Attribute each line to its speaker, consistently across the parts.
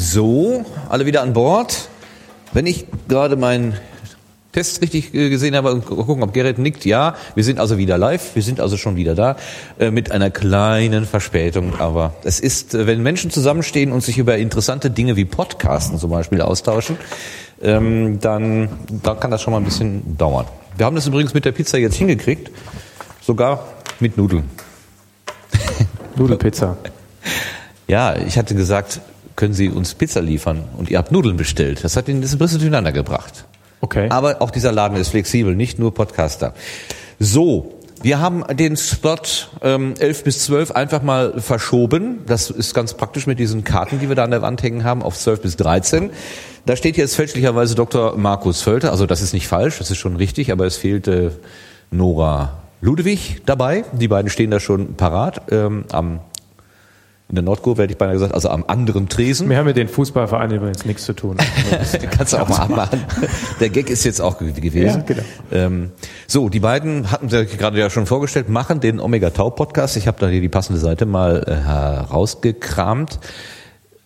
Speaker 1: So, alle wieder an Bord. Wenn ich gerade meinen Test richtig äh, gesehen habe und gucken, ob Gerrit nickt, ja, wir sind also wieder live, wir sind also schon wieder da, äh, mit einer kleinen Verspätung, aber es ist, äh, wenn Menschen zusammenstehen und sich über interessante Dinge wie Podcasten zum Beispiel austauschen, ähm, dann, dann kann das schon mal ein bisschen dauern. Wir haben das übrigens mit der Pizza jetzt hingekriegt, sogar mit Nudeln.
Speaker 2: Nudelpizza.
Speaker 1: Ja, ich hatte gesagt, können Sie uns Pizza liefern? Und ihr habt Nudeln bestellt. Das hat ihn das ein bisschen durcheinander gebracht.
Speaker 2: Okay.
Speaker 1: Aber auch dieser Laden ist flexibel, nicht nur Podcaster. So, wir haben den Spot ähm, 11 bis 12 einfach mal verschoben. Das ist ganz praktisch mit diesen Karten, die wir da an der Wand hängen haben, auf 12 bis 13. Da steht jetzt fälschlicherweise Dr. Markus Völter. Also das ist nicht falsch, das ist schon richtig, aber es fehlte Nora Ludwig dabei. Die beiden stehen da schon parat ähm, am in der Nordkurve hätte ich beinahe gesagt, also am anderen Tresen.
Speaker 2: Wir haben mit den Fußballvereinen übrigens nichts zu tun.
Speaker 1: Kannst du auch mal abmachen. Der Gag ist jetzt auch gewesen. Ja, genau. Ähm, so, die beiden hatten Sie gerade ja schon vorgestellt, machen den Omega Tau Podcast. Ich habe da hier die passende Seite mal äh, herausgekramt.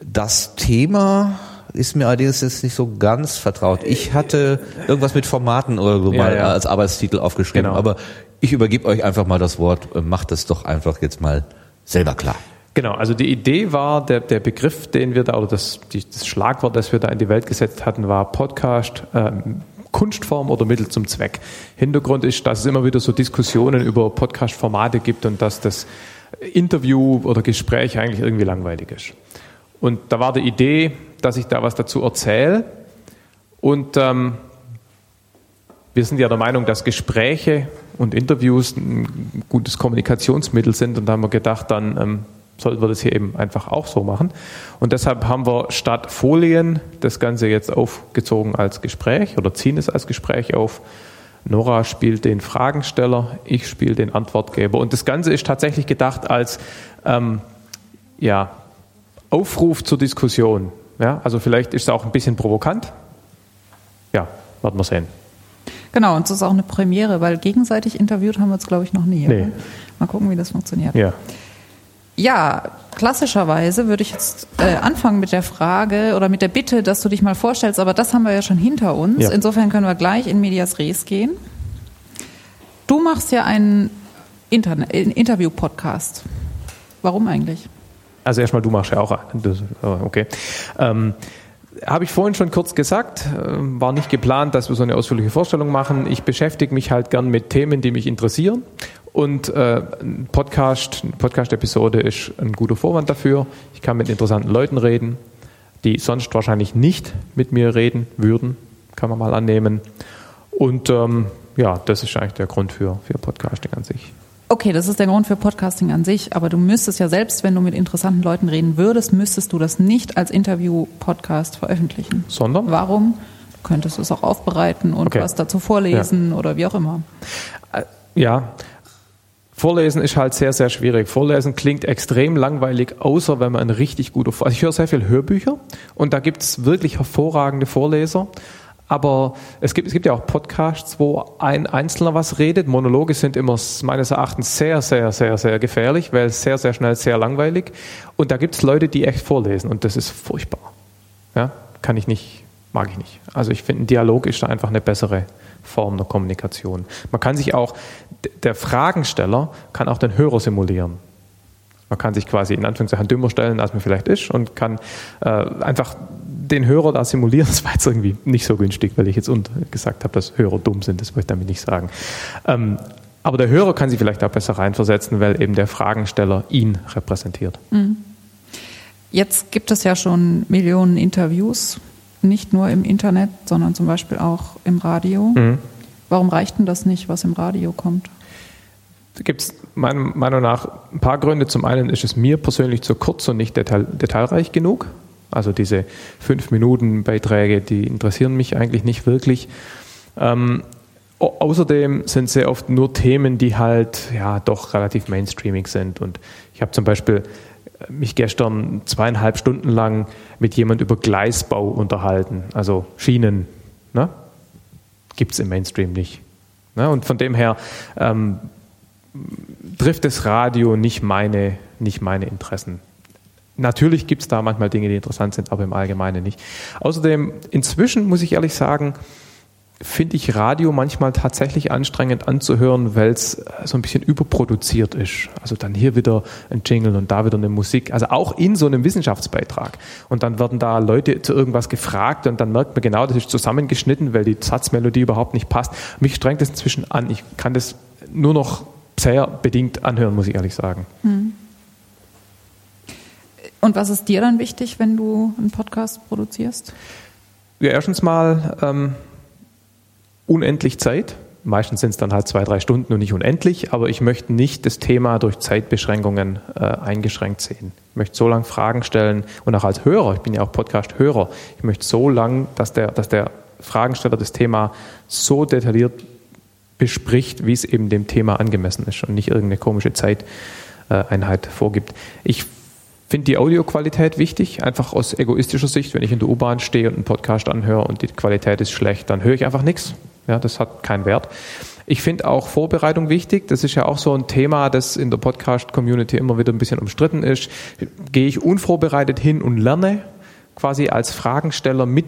Speaker 1: Das Thema ist mir allerdings jetzt nicht so ganz vertraut. Ich hatte irgendwas mit Formaten oder so ja, mal ja. als Arbeitstitel aufgeschrieben, genau. aber ich übergebe euch einfach mal das Wort. Macht es doch einfach jetzt mal selber klar.
Speaker 2: Genau, also die Idee war, der, der Begriff, den wir da, oder das, die, das Schlagwort, das wir da in die Welt gesetzt hatten, war Podcast, ähm, Kunstform oder Mittel zum Zweck. Hintergrund ist, dass es immer wieder so Diskussionen über Podcast-Formate gibt und dass das Interview oder Gespräch eigentlich irgendwie langweilig ist. Und da war die Idee, dass ich da was dazu erzähle. Und ähm, wir sind ja der Meinung, dass Gespräche und Interviews ein gutes Kommunikationsmittel sind. Und da haben wir gedacht, dann ähm, sollten wir das hier eben einfach auch so machen. Und deshalb haben wir statt Folien das Ganze jetzt aufgezogen als Gespräch oder ziehen es als Gespräch auf. Nora spielt den Fragensteller, ich spiele den Antwortgeber. Und das Ganze ist tatsächlich gedacht als ähm, ja, Aufruf zur Diskussion. Ja, also vielleicht ist es auch ein bisschen provokant. Ja, werden wir sehen.
Speaker 3: Genau, und es ist auch eine Premiere, weil gegenseitig interviewt haben wir uns, glaube ich, noch nie. Nee. Mal gucken, wie das funktioniert.
Speaker 2: Ja.
Speaker 3: Ja, klassischerweise würde ich jetzt äh, anfangen mit der Frage oder mit der Bitte, dass du dich mal vorstellst, aber das haben wir ja schon hinter uns. Ja. Insofern können wir gleich in Medias Res gehen. Du machst ja einen, Interview-Podcast. Warum eigentlich?
Speaker 2: Also erstmal, du machst ja auch einen. Okay. Ähm, habe ich vorhin schon kurz gesagt, äh, war nicht geplant, dass wir so eine ausführliche Vorstellung machen. Ich beschäftige mich halt gern mit Themen, die mich interessieren. Und äh, ein Podcast, eine Podcast-Episode ist ein guter Vorwand dafür. Ich kann mit interessanten Leuten reden, die sonst wahrscheinlich nicht mit mir reden würden, kann man mal annehmen. Und ähm, ja, das ist eigentlich der Grund für, für Podcasting an sich.
Speaker 3: Okay, das ist der Grund für Podcasting an sich, aber du müsstest ja selbst, wenn du mit interessanten Leuten reden würdest, müsstest du das nicht als Interview-Podcast veröffentlichen.
Speaker 2: Sondern?
Speaker 3: Warum? Du könntest es auch aufbereiten und okay. was dazu vorlesen ja. oder wie auch immer.
Speaker 2: Äh, ja, Vorlesen ist halt sehr, sehr schwierig. Vorlesen klingt extrem langweilig, außer wenn man ein richtig guter Vorleser. Also ich höre sehr viel Hörbücher und da gibt es wirklich hervorragende Vorleser. Aber es gibt, es gibt ja auch Podcasts, wo ein Einzelner was redet. Monologe sind immer meines Erachtens sehr, sehr, sehr, sehr gefährlich, weil sehr, sehr schnell sehr langweilig. Und da gibt es Leute, die echt vorlesen und das ist furchtbar. Ja, kann ich nicht, mag ich nicht. Also ich finde, ein Dialog ist da einfach eine bessere Form der Kommunikation. Man kann sich auch, der Fragensteller kann auch den Hörer simulieren. Man kann sich quasi in Anführungszeichen dümmer stellen, als man vielleicht ist und kann äh, einfach den Hörer da simulieren. Das war jetzt irgendwie nicht so günstig, weil ich jetzt gesagt habe, dass Hörer dumm sind. Das wollte ich damit nicht sagen. Ähm, aber der Hörer kann sich vielleicht auch besser reinversetzen, weil eben der Fragensteller ihn repräsentiert. Mhm.
Speaker 3: Jetzt gibt es ja schon Millionen Interviews nicht nur im Internet, sondern zum Beispiel auch im Radio. Mhm. Warum reicht denn das nicht, was im Radio kommt?
Speaker 2: Da gibt es meiner Meinung nach ein paar Gründe. Zum einen ist es mir persönlich zu kurz und nicht detail, detailreich genug. Also diese fünf Minuten Beiträge, die interessieren mich eigentlich nicht wirklich. Ähm, außerdem sind sehr oft nur Themen, die halt ja doch relativ mainstreamig sind. Und ich habe zum Beispiel mich gestern zweieinhalb Stunden lang mit jemand über Gleisbau unterhalten, also Schienen. Ne? Gibt es im Mainstream nicht. Ne? Und von dem her ähm, trifft das Radio nicht meine, nicht meine Interessen. Natürlich gibt es da manchmal Dinge, die interessant sind, aber im Allgemeinen nicht. Außerdem, inzwischen muss ich ehrlich sagen, finde ich Radio manchmal tatsächlich anstrengend anzuhören, weil es äh, so ein bisschen überproduziert ist. Also dann hier wieder ein Jingle und da wieder eine Musik. Also auch in so einem Wissenschaftsbeitrag. Und dann werden da Leute zu irgendwas gefragt und dann merkt man genau, das ist zusammengeschnitten, weil die Satzmelodie überhaupt nicht passt. Mich strengt das inzwischen an. Ich kann das nur noch sehr bedingt anhören, muss ich ehrlich sagen. Hm.
Speaker 3: Und was ist dir dann wichtig, wenn du einen Podcast produzierst?
Speaker 2: Ja, erstens mal ähm, unendlich Zeit. Meistens sind es dann halt zwei, drei Stunden und nicht unendlich, aber ich möchte nicht das Thema durch Zeitbeschränkungen äh, eingeschränkt sehen. Ich möchte so lange Fragen stellen und auch als Hörer, ich bin ja auch Podcast-Hörer, ich möchte so lang, dass der, dass der Fragensteller das Thema so detailliert bespricht, wie es eben dem Thema angemessen ist und nicht irgendeine komische Zeiteinheit vorgibt. Ich finde die Audioqualität wichtig, einfach aus egoistischer Sicht. Wenn ich in der U-Bahn stehe und einen Podcast anhöre und die Qualität ist schlecht, dann höre ich einfach nichts. Ja, das hat keinen Wert. Ich finde auch Vorbereitung wichtig. Das ist ja auch so ein Thema, das in der Podcast-Community immer wieder ein bisschen umstritten ist. Gehe ich unvorbereitet hin und lerne quasi als Fragensteller mit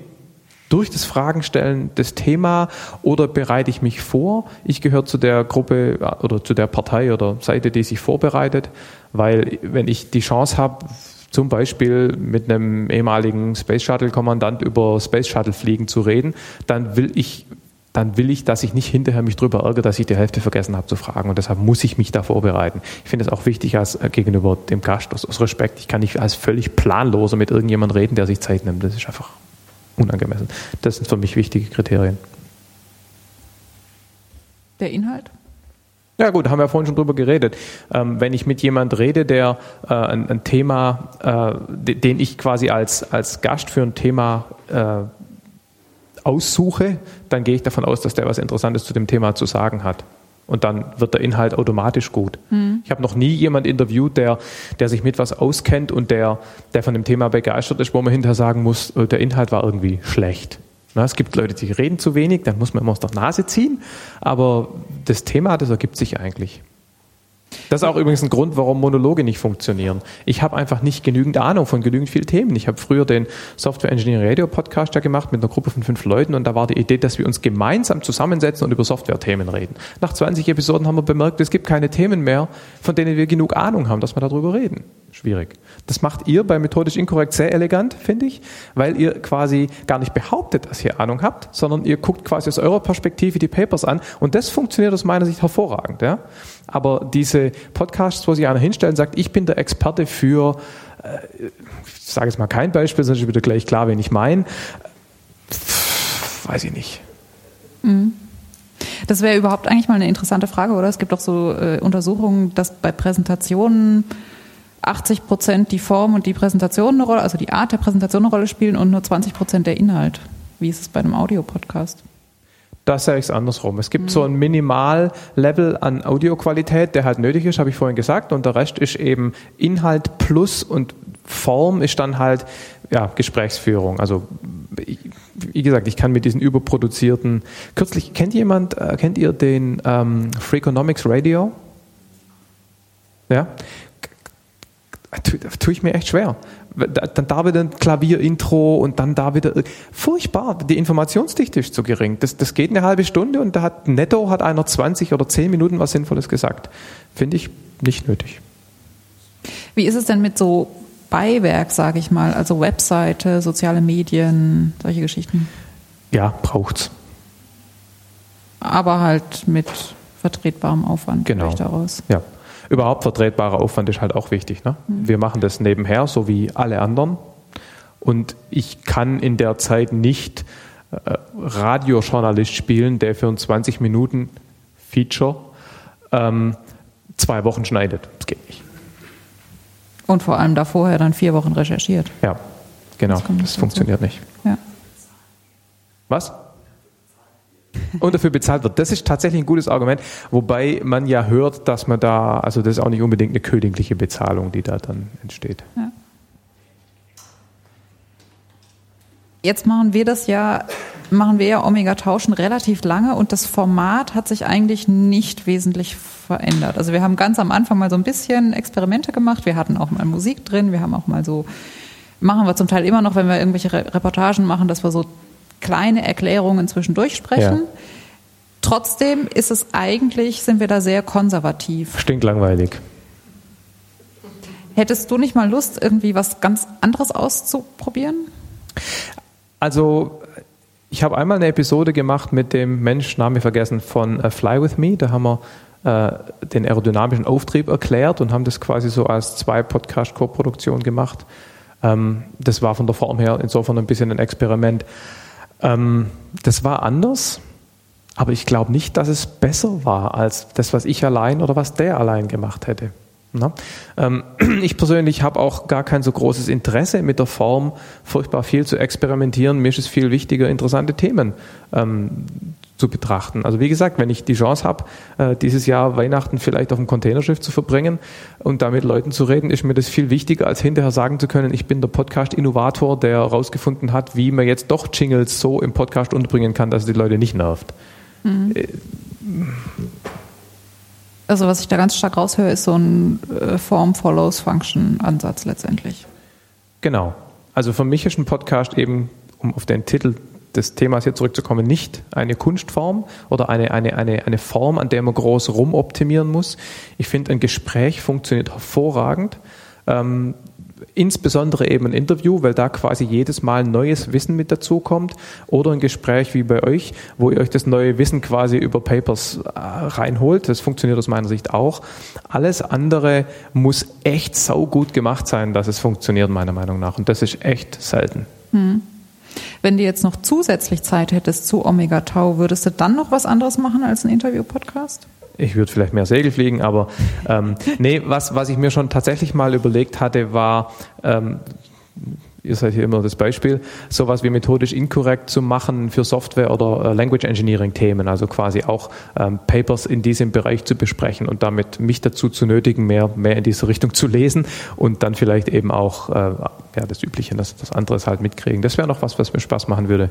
Speaker 2: durch das Fragenstellen das Thema oder bereite ich mich vor? Ich gehöre zu der Gruppe oder zu der Partei oder Seite, die sich vorbereitet, weil wenn ich die Chance habe, zum Beispiel mit einem ehemaligen Space Shuttle Kommandant über Space Shuttle Fliegen zu reden, dann will ich dann will ich, dass ich nicht hinterher mich darüber ärgere, dass ich die Hälfte vergessen habe zu fragen. Und deshalb muss ich mich da vorbereiten. Ich finde es auch wichtig als äh, gegenüber dem Gast, aus, aus Respekt. Ich kann nicht als völlig planloser mit irgendjemandem reden, der sich Zeit nimmt. Das ist einfach unangemessen. Das sind für mich wichtige Kriterien.
Speaker 3: Der Inhalt?
Speaker 2: Ja gut, haben wir vorhin schon drüber geredet. Ähm, wenn ich mit jemand rede, der äh, ein, ein, Thema, äh, den ich quasi als, als Gast für ein Thema äh, aussuche, dann gehe ich davon aus, dass der was Interessantes zu dem Thema zu sagen hat. Und dann wird der Inhalt automatisch gut. Mhm. Ich habe noch nie jemand interviewt, der, der sich mit was auskennt und der, der von dem Thema begeistert ist, wo man hinterher sagen muss, äh, der Inhalt war irgendwie schlecht. Na, es gibt Leute, die reden zu wenig, dann muss man immer aus der Nase ziehen. Aber das Thema, das ergibt sich eigentlich. Das ist auch übrigens ein Grund, warum Monologe nicht funktionieren. Ich habe einfach nicht genügend Ahnung von genügend vielen Themen. Ich habe früher den Software Engineering Radio Podcast ja gemacht mit einer Gruppe von fünf Leuten und da war die Idee, dass wir uns gemeinsam zusammensetzen und über Software-Themen reden. Nach 20 Episoden haben wir bemerkt, es gibt keine Themen mehr, von denen wir genug Ahnung haben, dass wir darüber reden. Schwierig. Das macht ihr bei Methodisch Inkorrekt sehr elegant, finde ich, weil ihr quasi gar nicht behauptet, dass ihr Ahnung habt, sondern ihr guckt quasi aus eurer Perspektive die Papers an und das funktioniert aus meiner Sicht hervorragend. Ja? Aber diese Podcasts, wo sich einer hinstellt und sagt, ich bin der Experte für, äh, ich sage jetzt mal kein Beispiel, sonst ist wieder gleich klar, wen ich meine, weiß ich nicht.
Speaker 3: Mhm. Das wäre überhaupt eigentlich mal eine interessante Frage, oder? Es gibt doch so äh, Untersuchungen, dass bei Präsentationen 80 Prozent die Form und die Präsentation eine Rolle, also die Art der Präsentation eine Rolle spielen und nur 20 Prozent der Inhalt. Wie ist es bei einem Audiopodcast?
Speaker 2: Da sehe ich es andersrum. Es gibt mhm. so ein Minimallevel an Audioqualität, der halt nötig ist, habe ich vorhin gesagt, und der Rest ist eben Inhalt plus und Form ist dann halt ja, Gesprächsführung. Also wie gesagt, ich kann mit diesen überproduzierten. Kürzlich kennt jemand, äh, kennt ihr den ähm, Freakonomics Radio? Ja, tue ich mir echt schwer. Dann da wieder ein Klavierintro und dann da wieder. Furchtbar, die Informationsdichte ist zu gering. Das, das geht eine halbe Stunde und da hat netto hat einer 20 oder 10 Minuten was Sinnvolles gesagt. Finde ich nicht nötig.
Speaker 3: Wie ist es denn mit so Beiwerk, sage ich mal, also Webseite, soziale Medien, solche Geschichten?
Speaker 2: Ja, braucht's.
Speaker 3: Aber halt mit vertretbarem Aufwand
Speaker 2: genau. daraus. Ja überhaupt vertretbarer Aufwand ist halt auch wichtig. Ne? Mhm. Wir machen das nebenher, so wie alle anderen. Und ich kann in der Zeit nicht äh, Radiojournalist spielen, der für ein 20 Minuten Feature ähm, zwei Wochen schneidet. Das geht nicht.
Speaker 3: Und vor allem da vorher dann vier Wochen recherchiert.
Speaker 2: Ja, genau. Das, das funktioniert nicht. Ja. Was? Und dafür bezahlt wird. Das ist tatsächlich ein gutes Argument, wobei man ja hört, dass man da, also das ist auch nicht unbedingt eine königliche Bezahlung, die da dann entsteht. Ja.
Speaker 3: Jetzt machen wir das ja, machen wir ja Omega-Tauschen relativ lange und das Format hat sich eigentlich nicht wesentlich verändert. Also wir haben ganz am Anfang mal so ein bisschen Experimente gemacht. Wir hatten auch mal Musik drin. Wir haben auch mal so, machen wir zum Teil immer noch, wenn wir irgendwelche Reportagen machen, dass wir so kleine Erklärungen zwischendurch sprechen. Ja. Trotzdem ist es eigentlich, sind wir da sehr konservativ.
Speaker 2: Stinklangweilig.
Speaker 3: Hättest du nicht mal Lust, irgendwie was ganz anderes auszuprobieren?
Speaker 2: Also ich habe einmal eine Episode gemacht mit dem Mensch, Name vergessen, von uh, Fly With Me. Da haben wir äh, den aerodynamischen Auftrieb erklärt und haben das quasi so als zwei Podcast-Co-Produktion gemacht. Ähm, das war von der Form her insofern ein bisschen ein Experiment. Ähm, das war anders, aber ich glaube nicht, dass es besser war als das, was ich allein oder was der allein gemacht hätte. Ähm, ich persönlich habe auch gar kein so großes Interesse mit der Form, furchtbar viel zu experimentieren. Mir ist es viel wichtiger, interessante Themen ähm, zu betrachten. Also wie gesagt, wenn ich die Chance habe, äh, dieses Jahr Weihnachten vielleicht auf dem Containerschiff zu verbringen und da mit Leuten zu reden, ist mir das viel wichtiger, als hinterher sagen zu können, ich bin der Podcast-Innovator, der herausgefunden hat, wie man jetzt doch Jingles so im Podcast unterbringen kann, dass es die Leute nicht nervt. Mhm. Äh,
Speaker 3: also was ich da ganz stark raushöre, ist so ein äh, Form follows Function Ansatz letztendlich.
Speaker 2: Genau. Also für mich ist ein Podcast eben, um auf den Titel des Themas hier zurückzukommen, nicht eine Kunstform oder eine, eine, eine, eine Form, an der man groß rumoptimieren muss. Ich finde, ein Gespräch funktioniert hervorragend. Ähm, insbesondere eben ein Interview, weil da quasi jedes Mal neues Wissen mit dazu kommt oder ein Gespräch wie bei euch, wo ihr euch das neue Wissen quasi über Papers äh, reinholt. Das funktioniert aus meiner Sicht auch. Alles andere muss echt saugut gemacht sein, dass es funktioniert, meiner Meinung nach. Und das ist echt selten. Hm.
Speaker 3: Wenn du jetzt noch zusätzlich Zeit hättest zu Omega Tau, würdest du dann noch was anderes machen als ein Interview-Podcast?
Speaker 2: ich würde vielleicht mehr Segel fliegen, aber ähm, nee, was, was ich mir schon tatsächlich mal überlegt hatte, war, ähm, ihr seid hier immer das Beispiel, sowas wie methodisch inkorrekt zu machen für Software oder äh, Language Engineering Themen, also quasi auch ähm, Papers in diesem Bereich zu besprechen und damit mich dazu zu nötigen, mehr, mehr in diese Richtung zu lesen und dann vielleicht eben auch äh, ja, das Übliche, das, das andere halt mitkriegen. Das wäre noch was, was mir Spaß machen würde,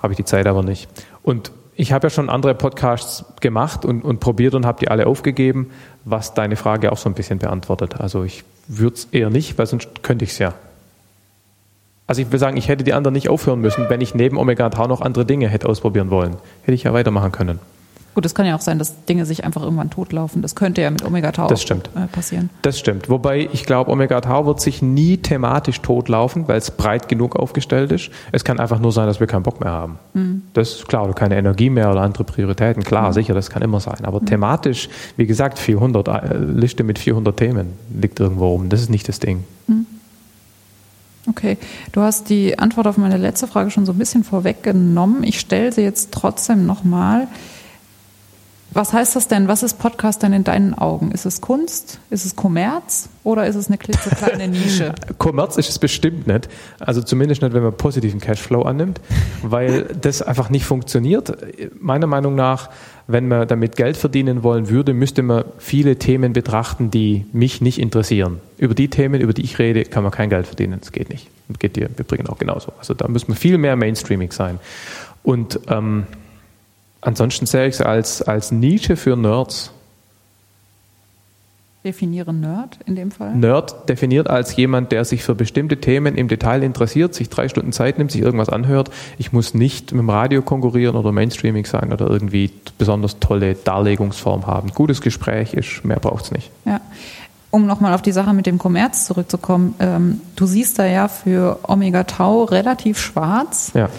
Speaker 2: habe ich die Zeit aber nicht. Und ich habe ja schon andere Podcasts gemacht und, und probiert und habe die alle aufgegeben, was deine Frage auch so ein bisschen beantwortet. Also ich würde es eher nicht, weil sonst könnte ich es ja. Also ich will sagen, ich hätte die anderen nicht aufhören müssen, wenn ich neben Omega Tau noch andere Dinge hätte ausprobieren wollen. Hätte ich ja weitermachen können.
Speaker 3: Gut, es kann ja auch sein, dass Dinge sich einfach irgendwann totlaufen. Das könnte ja mit Omega Tau
Speaker 2: das stimmt.
Speaker 3: Äh, passieren.
Speaker 2: Das stimmt. Wobei ich glaube, Omega Tau wird sich nie thematisch totlaufen, weil es breit genug aufgestellt ist. Es kann einfach nur sein, dass wir keinen Bock mehr haben. Mhm. Das ist klar, oder keine Energie mehr oder andere Prioritäten. Klar, mhm. sicher, das kann immer sein. Aber mhm. thematisch, wie gesagt, 400 äh, Liste mit 400 Themen liegt irgendwo rum. Das ist nicht das Ding. Mhm.
Speaker 3: Okay, du hast die Antwort auf meine letzte Frage schon so ein bisschen vorweggenommen. Ich stelle sie jetzt trotzdem nochmal. mal was heißt das denn? Was ist Podcast denn in deinen Augen? Ist es Kunst? Ist es Kommerz? Oder ist es eine klitzekleine Nische?
Speaker 2: Kommerz ist es bestimmt nicht. Also zumindest nicht, wenn man positiven Cashflow annimmt, weil das einfach nicht funktioniert. Meiner Meinung nach, wenn man damit Geld verdienen wollen würde, müsste man viele Themen betrachten, die mich nicht interessieren. Über die Themen, über die ich rede, kann man kein Geld verdienen. Das geht nicht. Das geht dir übrigens auch genauso. Also da muss man viel mehr Mainstreaming sein. Und ähm, Ansonsten sehe ich es als, als Nische für Nerds.
Speaker 3: Definiere Nerd in dem Fall?
Speaker 2: Nerd definiert als jemand, der sich für bestimmte Themen im Detail interessiert, sich drei Stunden Zeit nimmt, sich irgendwas anhört. Ich muss nicht mit dem Radio konkurrieren oder Mainstreaming sein oder irgendwie besonders tolle Darlegungsform haben. Gutes Gespräch ist, mehr braucht es nicht.
Speaker 3: Ja. Um nochmal auf die Sache mit dem Kommerz zurückzukommen, ähm, du siehst da ja für Omega Tau relativ schwarz.
Speaker 2: Ja.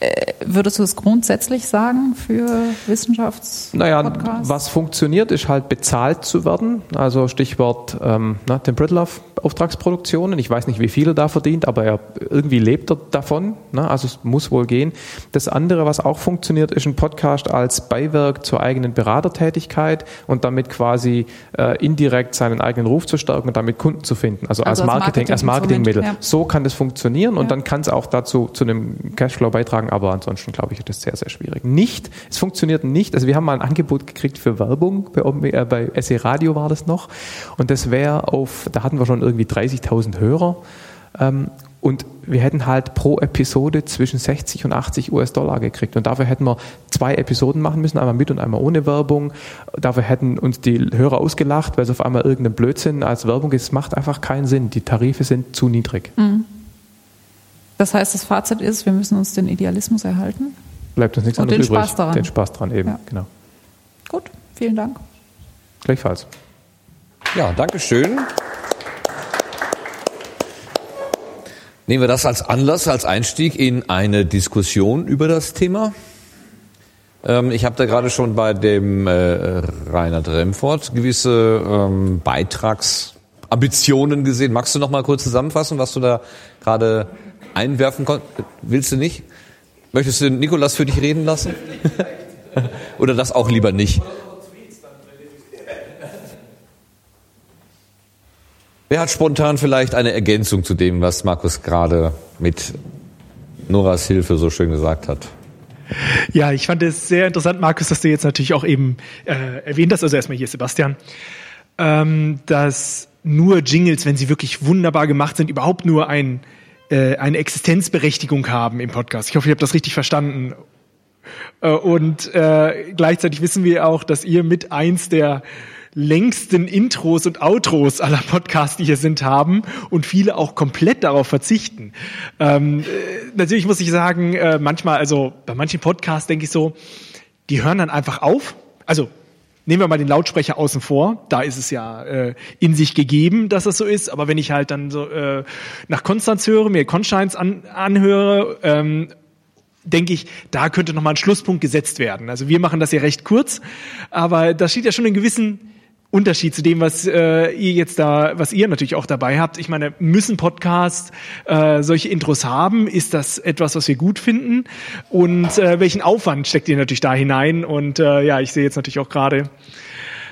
Speaker 3: Äh, würdest du es grundsätzlich sagen für Wissenschafts?
Speaker 2: Naja, was funktioniert, ist halt bezahlt zu werden. Also Stichwort ähm, na, Tim Bridloff Auftragsproduktionen. Ich weiß nicht, wie viel er da verdient, aber er irgendwie lebt er davon. Ne? Also es muss wohl gehen. Das andere, was auch funktioniert, ist ein Podcast als Beiwerk zur eigenen Beratertätigkeit und damit quasi äh, indirekt seinen eigenen Ruf zu stärken und damit Kunden zu finden. Also, also als Marketing, als Marketingmittel. Ja. So kann das funktionieren und ja. dann kann es auch dazu zu einem Cashflow beitragen, aber ansonsten glaube ich, ist das sehr, sehr schwierig. Nicht, es funktioniert nicht. Also wir haben mal ein Angebot gekriegt für Werbung, bei, äh, bei SE Radio war das noch und das wäre auf, da hatten wir schon irgendwie 30.000 Hörer. Ähm, Und wir hätten halt pro Episode zwischen 60 und 80 US-Dollar gekriegt. Und dafür hätten wir zwei Episoden machen müssen, einmal mit und einmal ohne Werbung. Dafür hätten uns die Hörer ausgelacht, weil es auf einmal irgendein Blödsinn als Werbung ist. Es macht einfach keinen Sinn. Die Tarife sind zu niedrig. Mhm.
Speaker 3: Das heißt, das Fazit ist, wir müssen uns den Idealismus erhalten.
Speaker 2: Bleibt uns nichts
Speaker 3: und
Speaker 2: anderes
Speaker 3: den übrig. Spaß daran.
Speaker 2: Den Spaß daran eben, ja. genau.
Speaker 3: Gut, vielen Dank.
Speaker 2: Gleichfalls.
Speaker 1: Ja, danke schön. Nehmen wir das als Anlass, als Einstieg in eine Diskussion über das Thema. Ähm, ich habe da gerade schon bei dem äh, Reinhard Remford gewisse ähm, Beitragsambitionen gesehen. Magst du noch mal kurz zusammenfassen, was du da gerade einwerfen konntest? Willst du nicht? Möchtest du Nikolas für dich reden lassen? Oder das auch lieber nicht? Wer hat spontan vielleicht eine Ergänzung zu dem, was Markus gerade mit Noras Hilfe so schön gesagt hat?
Speaker 4: Ja, ich fand es sehr interessant, Markus, dass du jetzt natürlich auch eben äh, erwähnt hast, also erstmal hier Sebastian, ähm, dass nur Jingles, wenn sie wirklich wunderbar gemacht sind, überhaupt nur ein, äh, eine Existenzberechtigung haben im Podcast. Ich hoffe, ihr habt das richtig verstanden. Äh, und äh, gleichzeitig wissen wir auch, dass ihr mit eins der längsten Intros und Outros aller Podcasts, die hier sind, haben und viele auch komplett darauf verzichten. Ähm, äh, natürlich muss ich sagen, manchmal, also bei manchen Podcasts denke ich so, die hören dann einfach auf. Also nehmen wir mal den Lautsprecher außen vor, da ist es ja äh, in sich gegeben, dass das so ist, aber wenn ich halt dann so äh, nach Konstanz höre, mir Konstanz an, anhöre, ähm, denke ich, da könnte nochmal ein Schlusspunkt gesetzt werden. Also wir machen das ja recht kurz, aber da steht ja schon in gewissen Unterschied zu dem, was äh, ihr jetzt da, was ihr natürlich auch dabei habt. Ich meine, müssen Podcasts äh, solche Intros haben? Ist das etwas, was wir gut finden? Und äh, welchen Aufwand steckt ihr natürlich da hinein? Und äh, ja, ich sehe jetzt natürlich auch gerade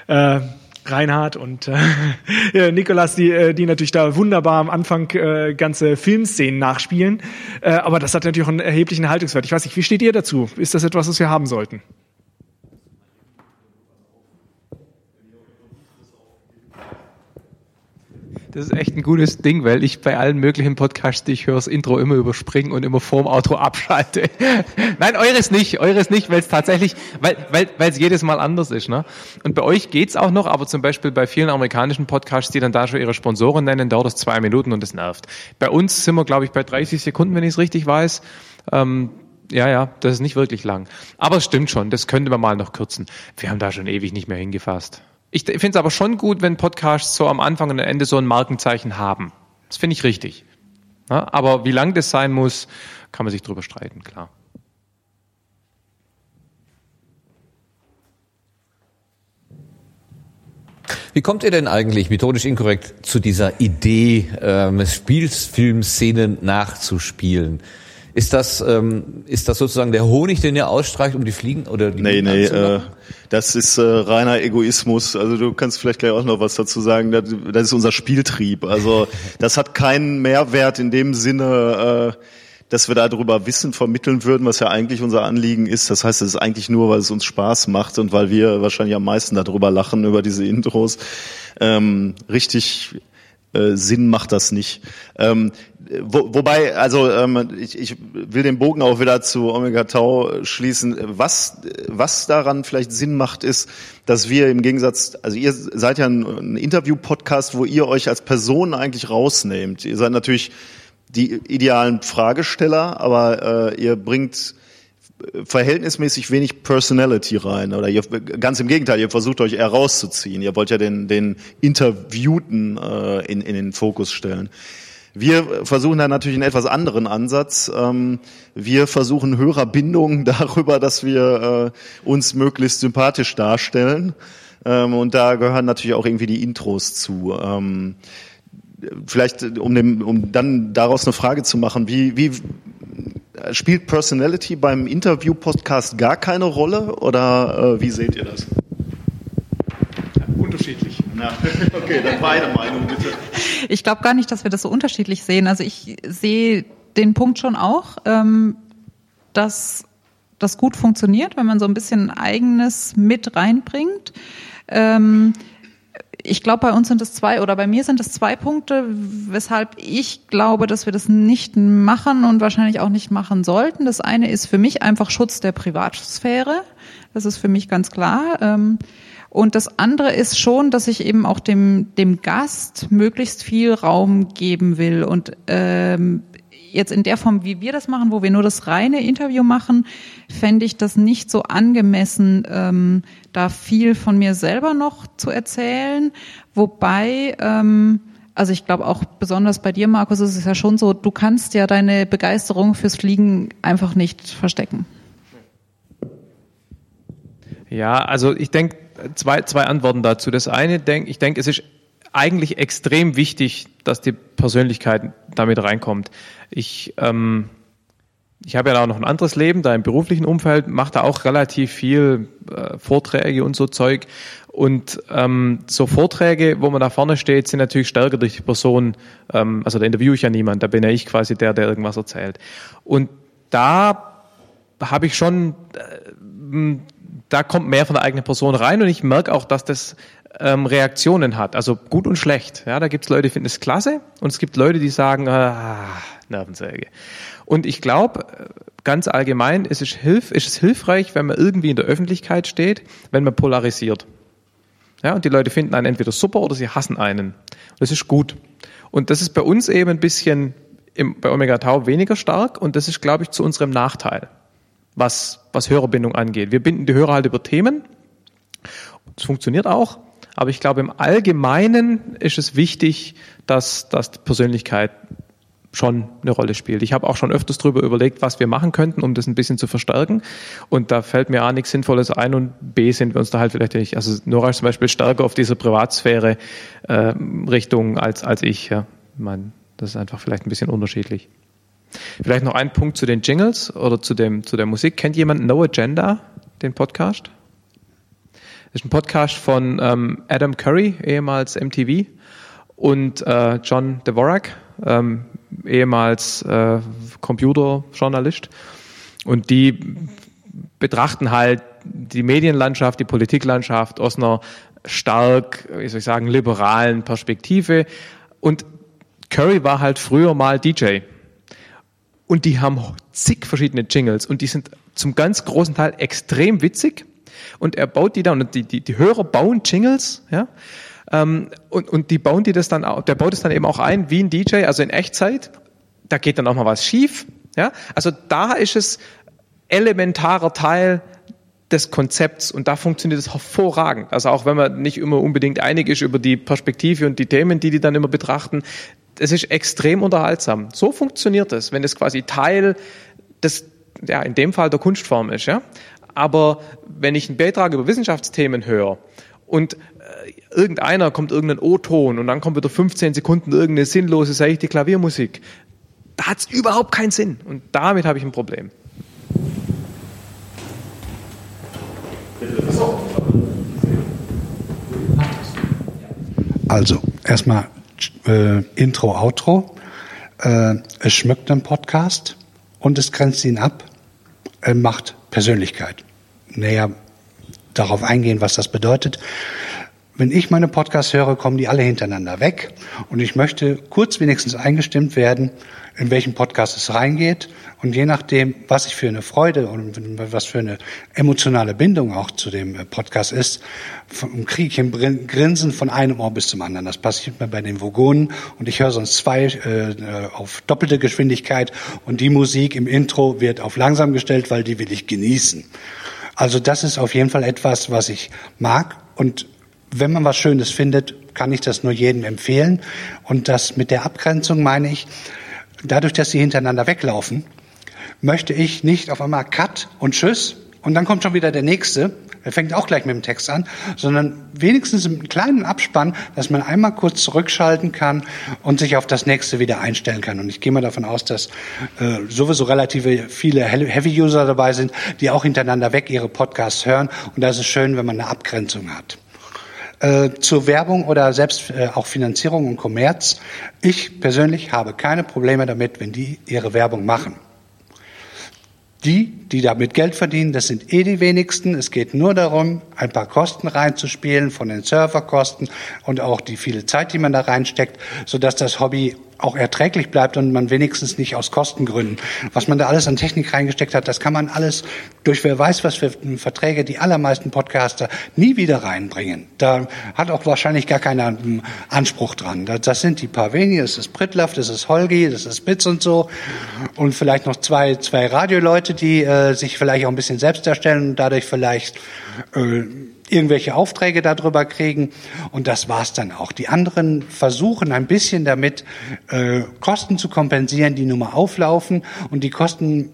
Speaker 4: äh, Reinhard und äh, Nikolas, die, äh, die natürlich da wunderbar am Anfang äh, ganze Filmszenen nachspielen. Äh, aber das hat natürlich auch einen erheblichen Haltungswert. Ich weiß nicht, wie steht ihr dazu? Ist das etwas, was wir haben sollten?
Speaker 2: Das ist echt ein gutes Ding, weil ich bei allen möglichen Podcasts, die ich höre, das Intro immer überspringen und immer vorm Outro abschalte. Nein, eures nicht, eures nicht, weil es tatsächlich, weil weil weil es jedes Mal anders ist. Ne? Und bei euch geht's auch noch, aber zum Beispiel bei vielen amerikanischen Podcasts, die dann da schon ihre Sponsoren nennen, dauert das zwei Minuten und das nervt. Bei uns sind wir, glaube ich, bei 30 Sekunden, wenn ich es richtig weiß. Ähm, ja, ja, das ist nicht wirklich lang. Aber es stimmt schon, das könnte man mal noch kürzen. Wir haben da schon ewig nicht mehr hingefasst. Ich finde es aber schon gut, wenn Podcasts so am Anfang und am Ende so ein Markenzeichen haben. Das finde ich richtig. Ja, aber wie lang das sein muss, kann man sich drüber streiten, klar.
Speaker 1: Wie kommt ihr denn eigentlich methodisch inkorrekt zu dieser Idee, ähm, Spielfilmszenen nachzuspielen? Ist das, ähm, ist das sozusagen der Honig, den ihr ausstreicht, um die Fliegen oder die
Speaker 5: Nee, nee, äh, das ist äh, reiner Egoismus. Also du kannst vielleicht gleich auch noch was dazu sagen. Das, das ist unser Spieltrieb. Also das hat keinen Mehrwert in dem Sinne, äh, dass wir darüber Wissen vermitteln würden, was ja eigentlich unser Anliegen ist. Das heißt, es ist eigentlich nur, weil es uns Spaß macht und weil wir wahrscheinlich am meisten darüber lachen, über diese Intros. Ähm, richtig äh, Sinn macht das nicht. Ähm, wo, wobei, also ähm, ich, ich will den Bogen auch wieder zu Omega Tau schließen. Was, was daran vielleicht Sinn macht, ist, dass wir im Gegensatz, also ihr seid ja ein, ein Interview-Podcast, wo ihr euch als Person eigentlich rausnehmt. Ihr seid natürlich die idealen Fragesteller, aber äh, ihr bringt verhältnismäßig wenig Personality rein. Oder ihr, ganz im Gegenteil, ihr versucht euch eher rauszuziehen. Ihr wollt ja den, den Interviewten äh, in, in den Fokus stellen. Wir versuchen da natürlich einen etwas anderen Ansatz. Ähm, wir versuchen Hörerbindung darüber, dass wir äh, uns möglichst sympathisch darstellen. Ähm, und da gehören natürlich auch irgendwie die Intros zu. Ähm, vielleicht, um, dem, um dann daraus eine Frage zu machen, wie, wie spielt Personality beim Interview-Podcast gar keine Rolle oder äh, wie seht ihr das?
Speaker 4: Unterschiedlich.
Speaker 5: Na, okay, dann meine Meinung bitte.
Speaker 3: Ich glaube gar nicht, dass wir das so unterschiedlich sehen. Also ich sehe den Punkt schon auch, ähm, dass das gut funktioniert, wenn man so ein bisschen eigenes mit reinbringt. Ähm, ich glaube, bei uns sind es zwei oder bei mir sind es zwei Punkte, weshalb ich glaube, dass wir das nicht machen und wahrscheinlich auch nicht machen sollten. Das eine ist für mich einfach Schutz der Privatsphäre. Das ist für mich ganz klar. Und das andere ist schon, dass ich eben auch dem, dem Gast möglichst viel Raum geben will. Und ähm, jetzt in der Form, wie wir das machen, wo wir nur das reine Interview machen, fände ich das nicht so angemessen, ähm, da viel von mir selber noch zu erzählen. Wobei, ähm, also ich glaube auch besonders bei dir, Markus, ist es ja schon so, du kannst ja deine Begeisterung fürs Fliegen einfach nicht verstecken.
Speaker 2: Ja, also ich denke, zwei, zwei Antworten dazu. Das eine, denk, ich denke, es ist eigentlich extrem wichtig, dass die Persönlichkeit damit reinkommt. Ich, ähm, ich habe ja auch noch ein anderes Leben, da im beruflichen Umfeld, mache da auch relativ viel äh, Vorträge und so Zeug. Und ähm, so Vorträge, wo man da vorne steht, sind natürlich stärker durch die Person. Ähm, also da interviewe ich ja niemand, da bin ja ich quasi der, der irgendwas erzählt. Und da habe ich schon, äh, da kommt mehr von der eigenen Person rein und ich merke auch, dass das ähm, Reaktionen hat, also gut und schlecht. Ja, da gibt es Leute, die finden es klasse und es gibt Leute, die sagen, ah, Nervensäge. Und ich glaube, ganz allgemein ist es, hilf, ist es hilfreich, wenn man irgendwie in der Öffentlichkeit steht, wenn man polarisiert. Ja, und die Leute finden einen entweder super oder sie hassen einen. Das ist gut. Und das ist bei uns eben ein bisschen im, bei Omega Tau weniger stark und das ist, glaube ich, zu unserem Nachteil, was, was Hörerbindung angeht. Wir binden die Hörer halt über Themen. Das funktioniert auch. Aber ich glaube, im Allgemeinen ist es wichtig, dass, dass die Persönlichkeit schon eine Rolle spielt. Ich habe auch schon öfters darüber überlegt, was wir machen könnten, um das ein bisschen zu verstärken. Und da fällt mir A nichts Sinnvolles ein und B sind wir uns da halt vielleicht nicht. Also Nora ist zum Beispiel stärker auf dieser Privatsphäre äh, Richtung als, als ich. Ja. Ich meine, das ist einfach vielleicht ein bisschen unterschiedlich. Vielleicht noch ein Punkt zu den Jingles oder zu, dem, zu der Musik. Kennt jemand No Agenda, den Podcast? Das ist ein Podcast von ähm, Adam Curry, ehemals MTV, und äh, John Dvorak, ähm, ehemals äh, Computerjournalist. Und die betrachten halt die Medienlandschaft, die Politiklandschaft aus einer stark, wie soll ich sagen, liberalen Perspektive. Und Curry war halt früher mal DJ. Und die haben zig verschiedene Jingles und die sind zum ganz großen Teil extrem witzig. Und er baut die dann, und die, die, die Hörer bauen Jingles, ja, ähm, und, und die bauen die das dann der baut es dann eben auch ein wie ein DJ, also in Echtzeit. Da geht dann auch mal was schief. Ja? Also da ist es elementarer Teil des Konzepts und da funktioniert es hervorragend. Also auch wenn man nicht immer unbedingt einig ist über die Perspektive und die Themen, die die dann immer betrachten, es ist extrem unterhaltsam. So funktioniert es, wenn es quasi Teil des, ja, in dem Fall der Kunstform ist, ja. Aber wenn ich einen Beitrag über Wissenschaftsthemen höre und äh, irgendeiner kommt irgendein O-Ton und dann kommt wieder 15 Sekunden irgendeine sinnlose, seichte Klaviermusik, da hat es überhaupt keinen Sinn. Und damit habe ich ein Problem.
Speaker 6: Also, erstmal äh, Intro, Outro. Äh, es schmückt den Podcast und es grenzt ihn ab. Er macht Persönlichkeit. Näher darauf eingehen, was das bedeutet. Wenn ich meine Podcasts höre, kommen die alle hintereinander weg. Und ich möchte kurz wenigstens eingestimmt werden, in welchen Podcast es reingeht. Und je nachdem, was ich für eine Freude und was für eine emotionale Bindung auch zu dem äh, Podcast ist, kriege ich ein Grinsen von einem Ohr bis zum anderen. Das passiert mir bei den Vogonen. Und ich höre sonst zwei äh, auf doppelte Geschwindigkeit. Und die Musik im Intro wird auf langsam gestellt, weil die will ich genießen. Also das ist auf jeden Fall etwas, was ich mag. Und wenn man was Schönes findet, kann ich das nur jedem empfehlen. Und das mit der Abgrenzung meine ich, dadurch, dass sie hintereinander weglaufen, möchte ich nicht auf einmal Cut und Tschüss und dann kommt schon wieder der nächste. Er fängt auch gleich mit dem Text an, sondern wenigstens einen kleinen Abspann, dass man einmal kurz zurückschalten kann und sich auf das nächste wieder einstellen kann. Und ich gehe mal davon aus, dass äh, sowieso relativ viele Heavy-User dabei sind, die auch hintereinander weg ihre Podcasts hören. Und da ist schön, wenn man eine Abgrenzung hat. Äh, zur Werbung oder selbst äh, auch Finanzierung und Kommerz. Ich persönlich habe keine Probleme damit, wenn die ihre Werbung machen. die, die damit Geld verdienen, das sind eh die wenigsten. Es geht nur darum, ein paar Kosten reinzuspielen von den Serverkosten und auch die viele Zeit, die man da reinsteckt, sodass das Hobby auch erträglich bleibt und man wenigstens nicht aus Kostengründen. Was man da alles an Technik reingesteckt hat, das kann man alles durch wer weiß was für Verträge die allermeisten Podcaster nie wieder reinbringen. Da hat auch wahrscheinlich gar keiner einen Anspruch dran. Das sind die paar wenige, das ist Pritlaff, das ist Holgi, das ist Bits und so und vielleicht noch zwei, zwei Radioleute, die äh, sich vielleicht auch ein bisschen selbst darstellen und dadurch vielleicht äh, irgendwelche Aufträge darüber kriegen und das war's dann auch. Die anderen versuchen ein bisschen damit äh, Kosten zu kompensieren, die nun mal auflaufen und die Kosten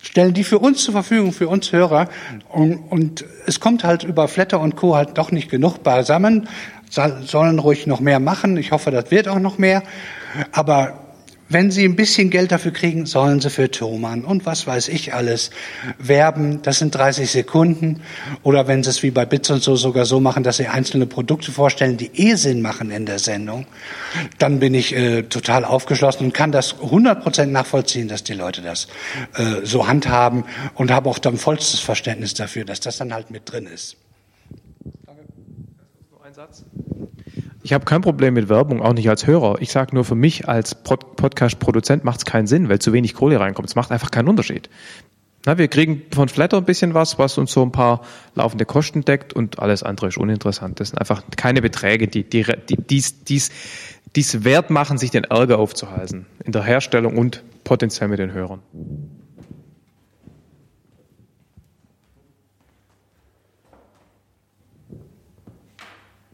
Speaker 6: stellen die für uns zur Verfügung, für uns Hörer und, und es kommt halt über Flatter und Co. halt doch nicht genug beisammen, sollen ruhig noch mehr machen. Ich hoffe, das wird auch noch mehr. Aber wenn Sie ein bisschen Geld dafür kriegen, sollen Sie für Thomann und was weiß ich alles werben. Das sind 30 Sekunden. Oder wenn Sie es wie bei Bits und so sogar so machen, dass Sie einzelne Produkte vorstellen, die eh Sinn machen in der Sendung, dann bin ich äh, total aufgeschlossen und kann das 100% nachvollziehen, dass die Leute das äh, so handhaben und habe auch dann vollstes Verständnis dafür, dass das dann halt mit drin ist. Danke.
Speaker 2: Nur ein Satz. Ich habe kein Problem mit Werbung, auch nicht als Hörer. Ich sage nur, für mich als Pod Podcast-Produzent macht es keinen Sinn, weil zu wenig Kohle reinkommt. Es macht einfach keinen Unterschied. Na, wir kriegen von Flatter ein bisschen was, was uns so ein paar laufende Kosten deckt und alles andere ist uninteressant. Das sind einfach keine Beträge, die, die, die dies, dies, dies wert machen, sich den Ärger aufzuhalten in der Herstellung und potenziell mit den Hörern.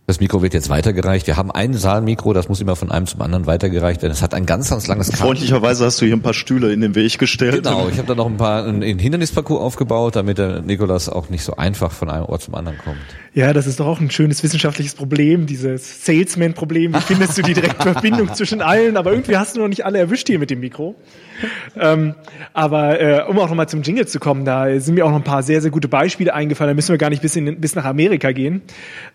Speaker 1: Das Mikro wird jetzt weitergereicht. Wir haben ein Saalmikro, das muss immer von einem zum anderen weitergereicht werden. Es hat ein ganz, ganz langes
Speaker 5: Kabel. Freundlicherweise hast du hier ein paar Stühle in den Weg gestellt.
Speaker 1: Genau, ich habe da noch ein paar einen Hindernisparcours aufgebaut, damit der Nikolas auch nicht so einfach von einem Ort zum anderen kommt.
Speaker 4: Ja, das ist doch auch ein schönes wissenschaftliches Problem, dieses Salesman-Problem. Wie findest du die direkte Verbindung zwischen allen? Aber irgendwie hast du noch nicht alle erwischt hier mit dem Mikro. ähm, aber äh, um auch nochmal zum Jingle zu kommen, da sind mir auch noch ein paar sehr, sehr gute Beispiele eingefallen. Da müssen wir gar nicht bis, in, bis nach Amerika gehen,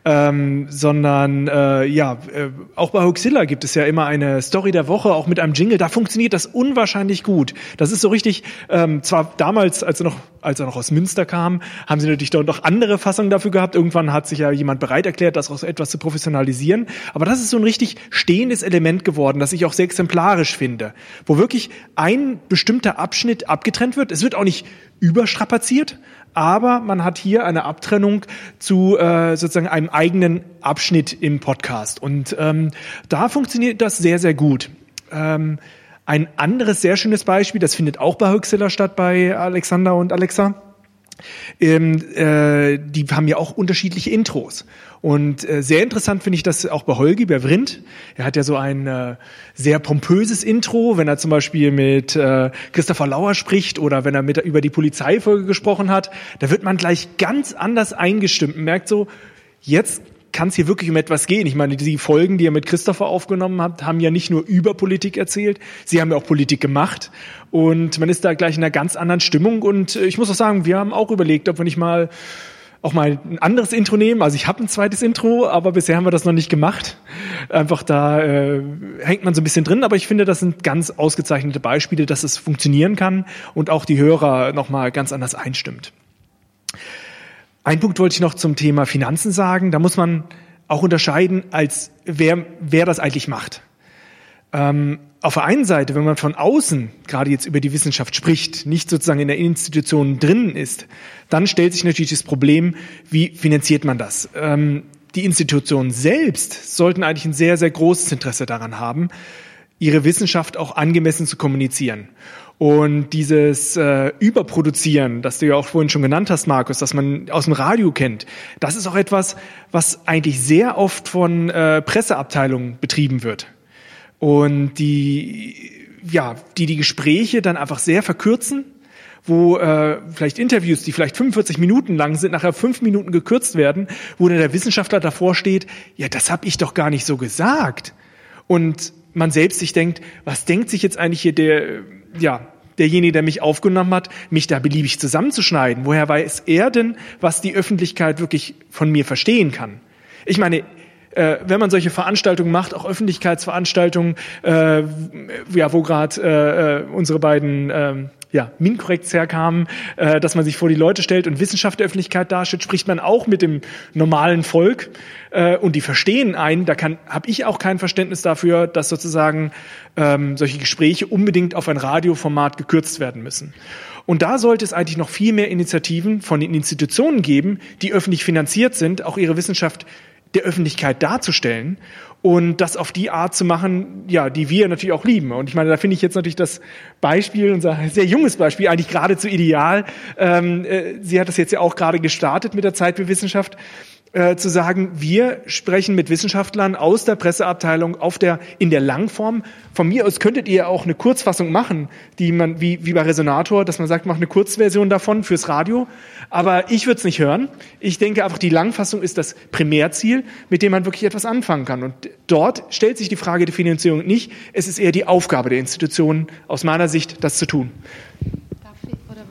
Speaker 4: ähm, sondern äh, ja, äh, auch bei Hoaxilla gibt es ja immer eine Story der Woche, auch mit einem Jingle. Da funktioniert das unwahrscheinlich gut. Das ist so richtig, ähm, zwar damals, als er noch, als er noch aus Münster kam, haben sie natürlich dort noch andere Fassungen dafür gehabt. Irgendwann hat sich ja jemand bereit erklärt, das auch etwas zu professionalisieren. Aber das ist so ein richtig stehendes Element geworden, das ich auch sehr exemplarisch finde, wo wirklich ein bestimmter Abschnitt abgetrennt wird. Es wird auch nicht überstrapaziert, aber man hat hier eine Abtrennung zu äh, sozusagen einem eigenen Abschnitt im Podcast. Und ähm, da funktioniert das sehr, sehr gut. Ähm, ein anderes sehr schönes Beispiel, das findet auch bei Huxilla statt, bei Alexander und Alexa ähm, äh, die haben ja auch unterschiedliche Intros. Und äh, sehr interessant finde ich das auch bei Holgi, bei Vrindt. Er hat ja so ein äh, sehr pompöses Intro, wenn er zum Beispiel mit äh, Christopher Lauer spricht oder wenn er mit über die Polizeifolge gesprochen hat. Da wird man gleich ganz anders eingestimmt und merkt so, jetzt kann es hier wirklich um etwas gehen. Ich meine, die Folgen, die ihr mit Christopher aufgenommen habt, haben ja nicht nur über Politik erzählt, sie haben ja auch Politik gemacht. Und man ist da gleich in einer ganz anderen Stimmung. Und äh, ich muss auch sagen, wir haben auch überlegt, ob wir nicht mal auch mal ein anderes Intro nehmen. Also ich habe ein zweites Intro, aber bisher haben wir das noch nicht gemacht. Einfach da äh, hängt man so ein bisschen drin, aber ich finde, das sind ganz ausgezeichnete Beispiele, dass es funktionieren kann und auch die Hörer nochmal ganz anders einstimmt. Ein Punkt wollte ich noch zum Thema Finanzen sagen. Da muss man auch unterscheiden, als wer, wer das eigentlich macht. Ähm, auf der einen Seite, wenn man von außen gerade jetzt über die Wissenschaft spricht, nicht sozusagen in der Institution drin ist, dann stellt sich natürlich das Problem, wie finanziert man das? Ähm, die Institutionen selbst sollten eigentlich ein sehr, sehr großes Interesse daran haben, ihre Wissenschaft auch angemessen zu kommunizieren. Und dieses äh, Überproduzieren, das du ja auch vorhin schon genannt hast, Markus, das man aus dem Radio kennt, das ist auch etwas, was eigentlich sehr oft von äh, Presseabteilungen betrieben wird. Und die, ja, die die Gespräche dann einfach sehr verkürzen, wo äh, vielleicht Interviews, die vielleicht 45 Minuten lang sind, nachher fünf Minuten gekürzt werden, wo dann der Wissenschaftler davor steht, ja, das habe ich doch gar nicht so gesagt. Und man selbst sich denkt, was denkt sich jetzt eigentlich hier der, ja, derjenige, der mich aufgenommen hat, mich da beliebig zusammenzuschneiden? Woher weiß er denn, was die Öffentlichkeit wirklich von mir verstehen kann? Ich meine, äh, wenn man solche Veranstaltungen macht, auch Öffentlichkeitsveranstaltungen, äh, ja, wo gerade äh, äh, unsere beiden äh, ja, Minkorrekt herkamen, äh, dass man sich vor die Leute stellt und Wissenschaft der Öffentlichkeit darstellt, spricht man auch mit dem normalen Volk äh, und die verstehen einen. Da kann habe ich auch kein Verständnis dafür, dass sozusagen ähm, solche Gespräche unbedingt auf ein Radioformat gekürzt werden müssen. Und da sollte es eigentlich noch viel mehr Initiativen von den Institutionen geben, die öffentlich finanziert sind, auch ihre Wissenschaft der Öffentlichkeit darzustellen und das auf die Art zu machen, ja, die wir natürlich auch lieben. Und ich meine, da finde ich jetzt natürlich das Beispiel, unser sehr junges Beispiel, eigentlich geradezu ideal. Ähm, äh, sie hat das jetzt ja auch gerade gestartet mit der Zeit für Wissenschaft äh, zu sagen, wir sprechen mit Wissenschaftlern aus der Presseabteilung auf der, in der Langform. Von mir aus könntet ihr auch eine Kurzfassung machen, die man, wie, wie bei Resonator, dass man sagt, macht eine Kurzversion davon fürs Radio. Aber ich würde es nicht hören. Ich denke einfach, die Langfassung ist das Primärziel, mit dem man wirklich etwas anfangen kann. Und dort stellt sich die Frage der Finanzierung nicht. Es ist eher die Aufgabe der Institutionen, aus meiner Sicht, das zu tun.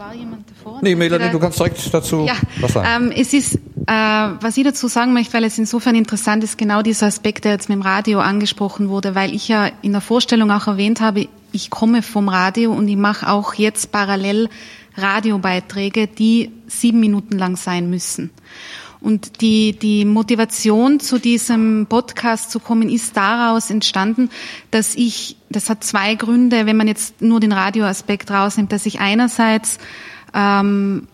Speaker 7: War jemand davor?
Speaker 1: Nee, Melanie, du kannst direkt dazu
Speaker 7: ja,
Speaker 1: was sagen.
Speaker 7: Ähm, es ist äh, was ich dazu sagen möchte, weil es insofern interessant ist, genau dieser Aspekt, der jetzt mit dem Radio angesprochen wurde, weil ich ja in der Vorstellung auch erwähnt habe, ich komme vom Radio und ich mache auch jetzt parallel Radiobeiträge, die sieben Minuten lang sein müssen. Und die, die Motivation zu diesem Podcast zu kommen ist daraus entstanden, dass ich, das hat zwei Gründe, wenn man jetzt nur den Radioaspekt rausnimmt, dass ich einerseits ähm,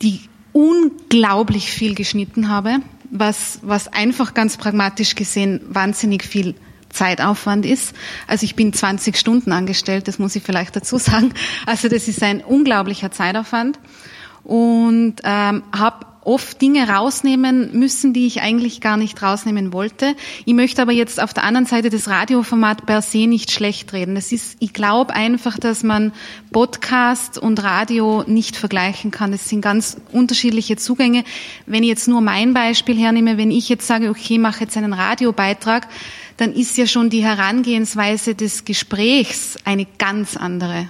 Speaker 7: die unglaublich viel geschnitten habe, was, was einfach ganz pragmatisch gesehen wahnsinnig viel Zeitaufwand ist. Also ich bin 20 Stunden angestellt, das muss ich vielleicht dazu sagen. Also das ist ein unglaublicher Zeitaufwand und ähm, habe oft Dinge rausnehmen müssen, die ich eigentlich gar nicht rausnehmen wollte. Ich möchte aber jetzt auf der anderen Seite das Radioformat per se nicht schlecht reden. Es ist, ich glaube einfach, dass man Podcast und Radio nicht vergleichen kann. Das sind ganz unterschiedliche Zugänge. Wenn ich jetzt nur mein Beispiel hernehme, wenn ich jetzt sage, okay, mache jetzt einen Radiobeitrag, dann ist ja schon die Herangehensweise des Gesprächs eine ganz andere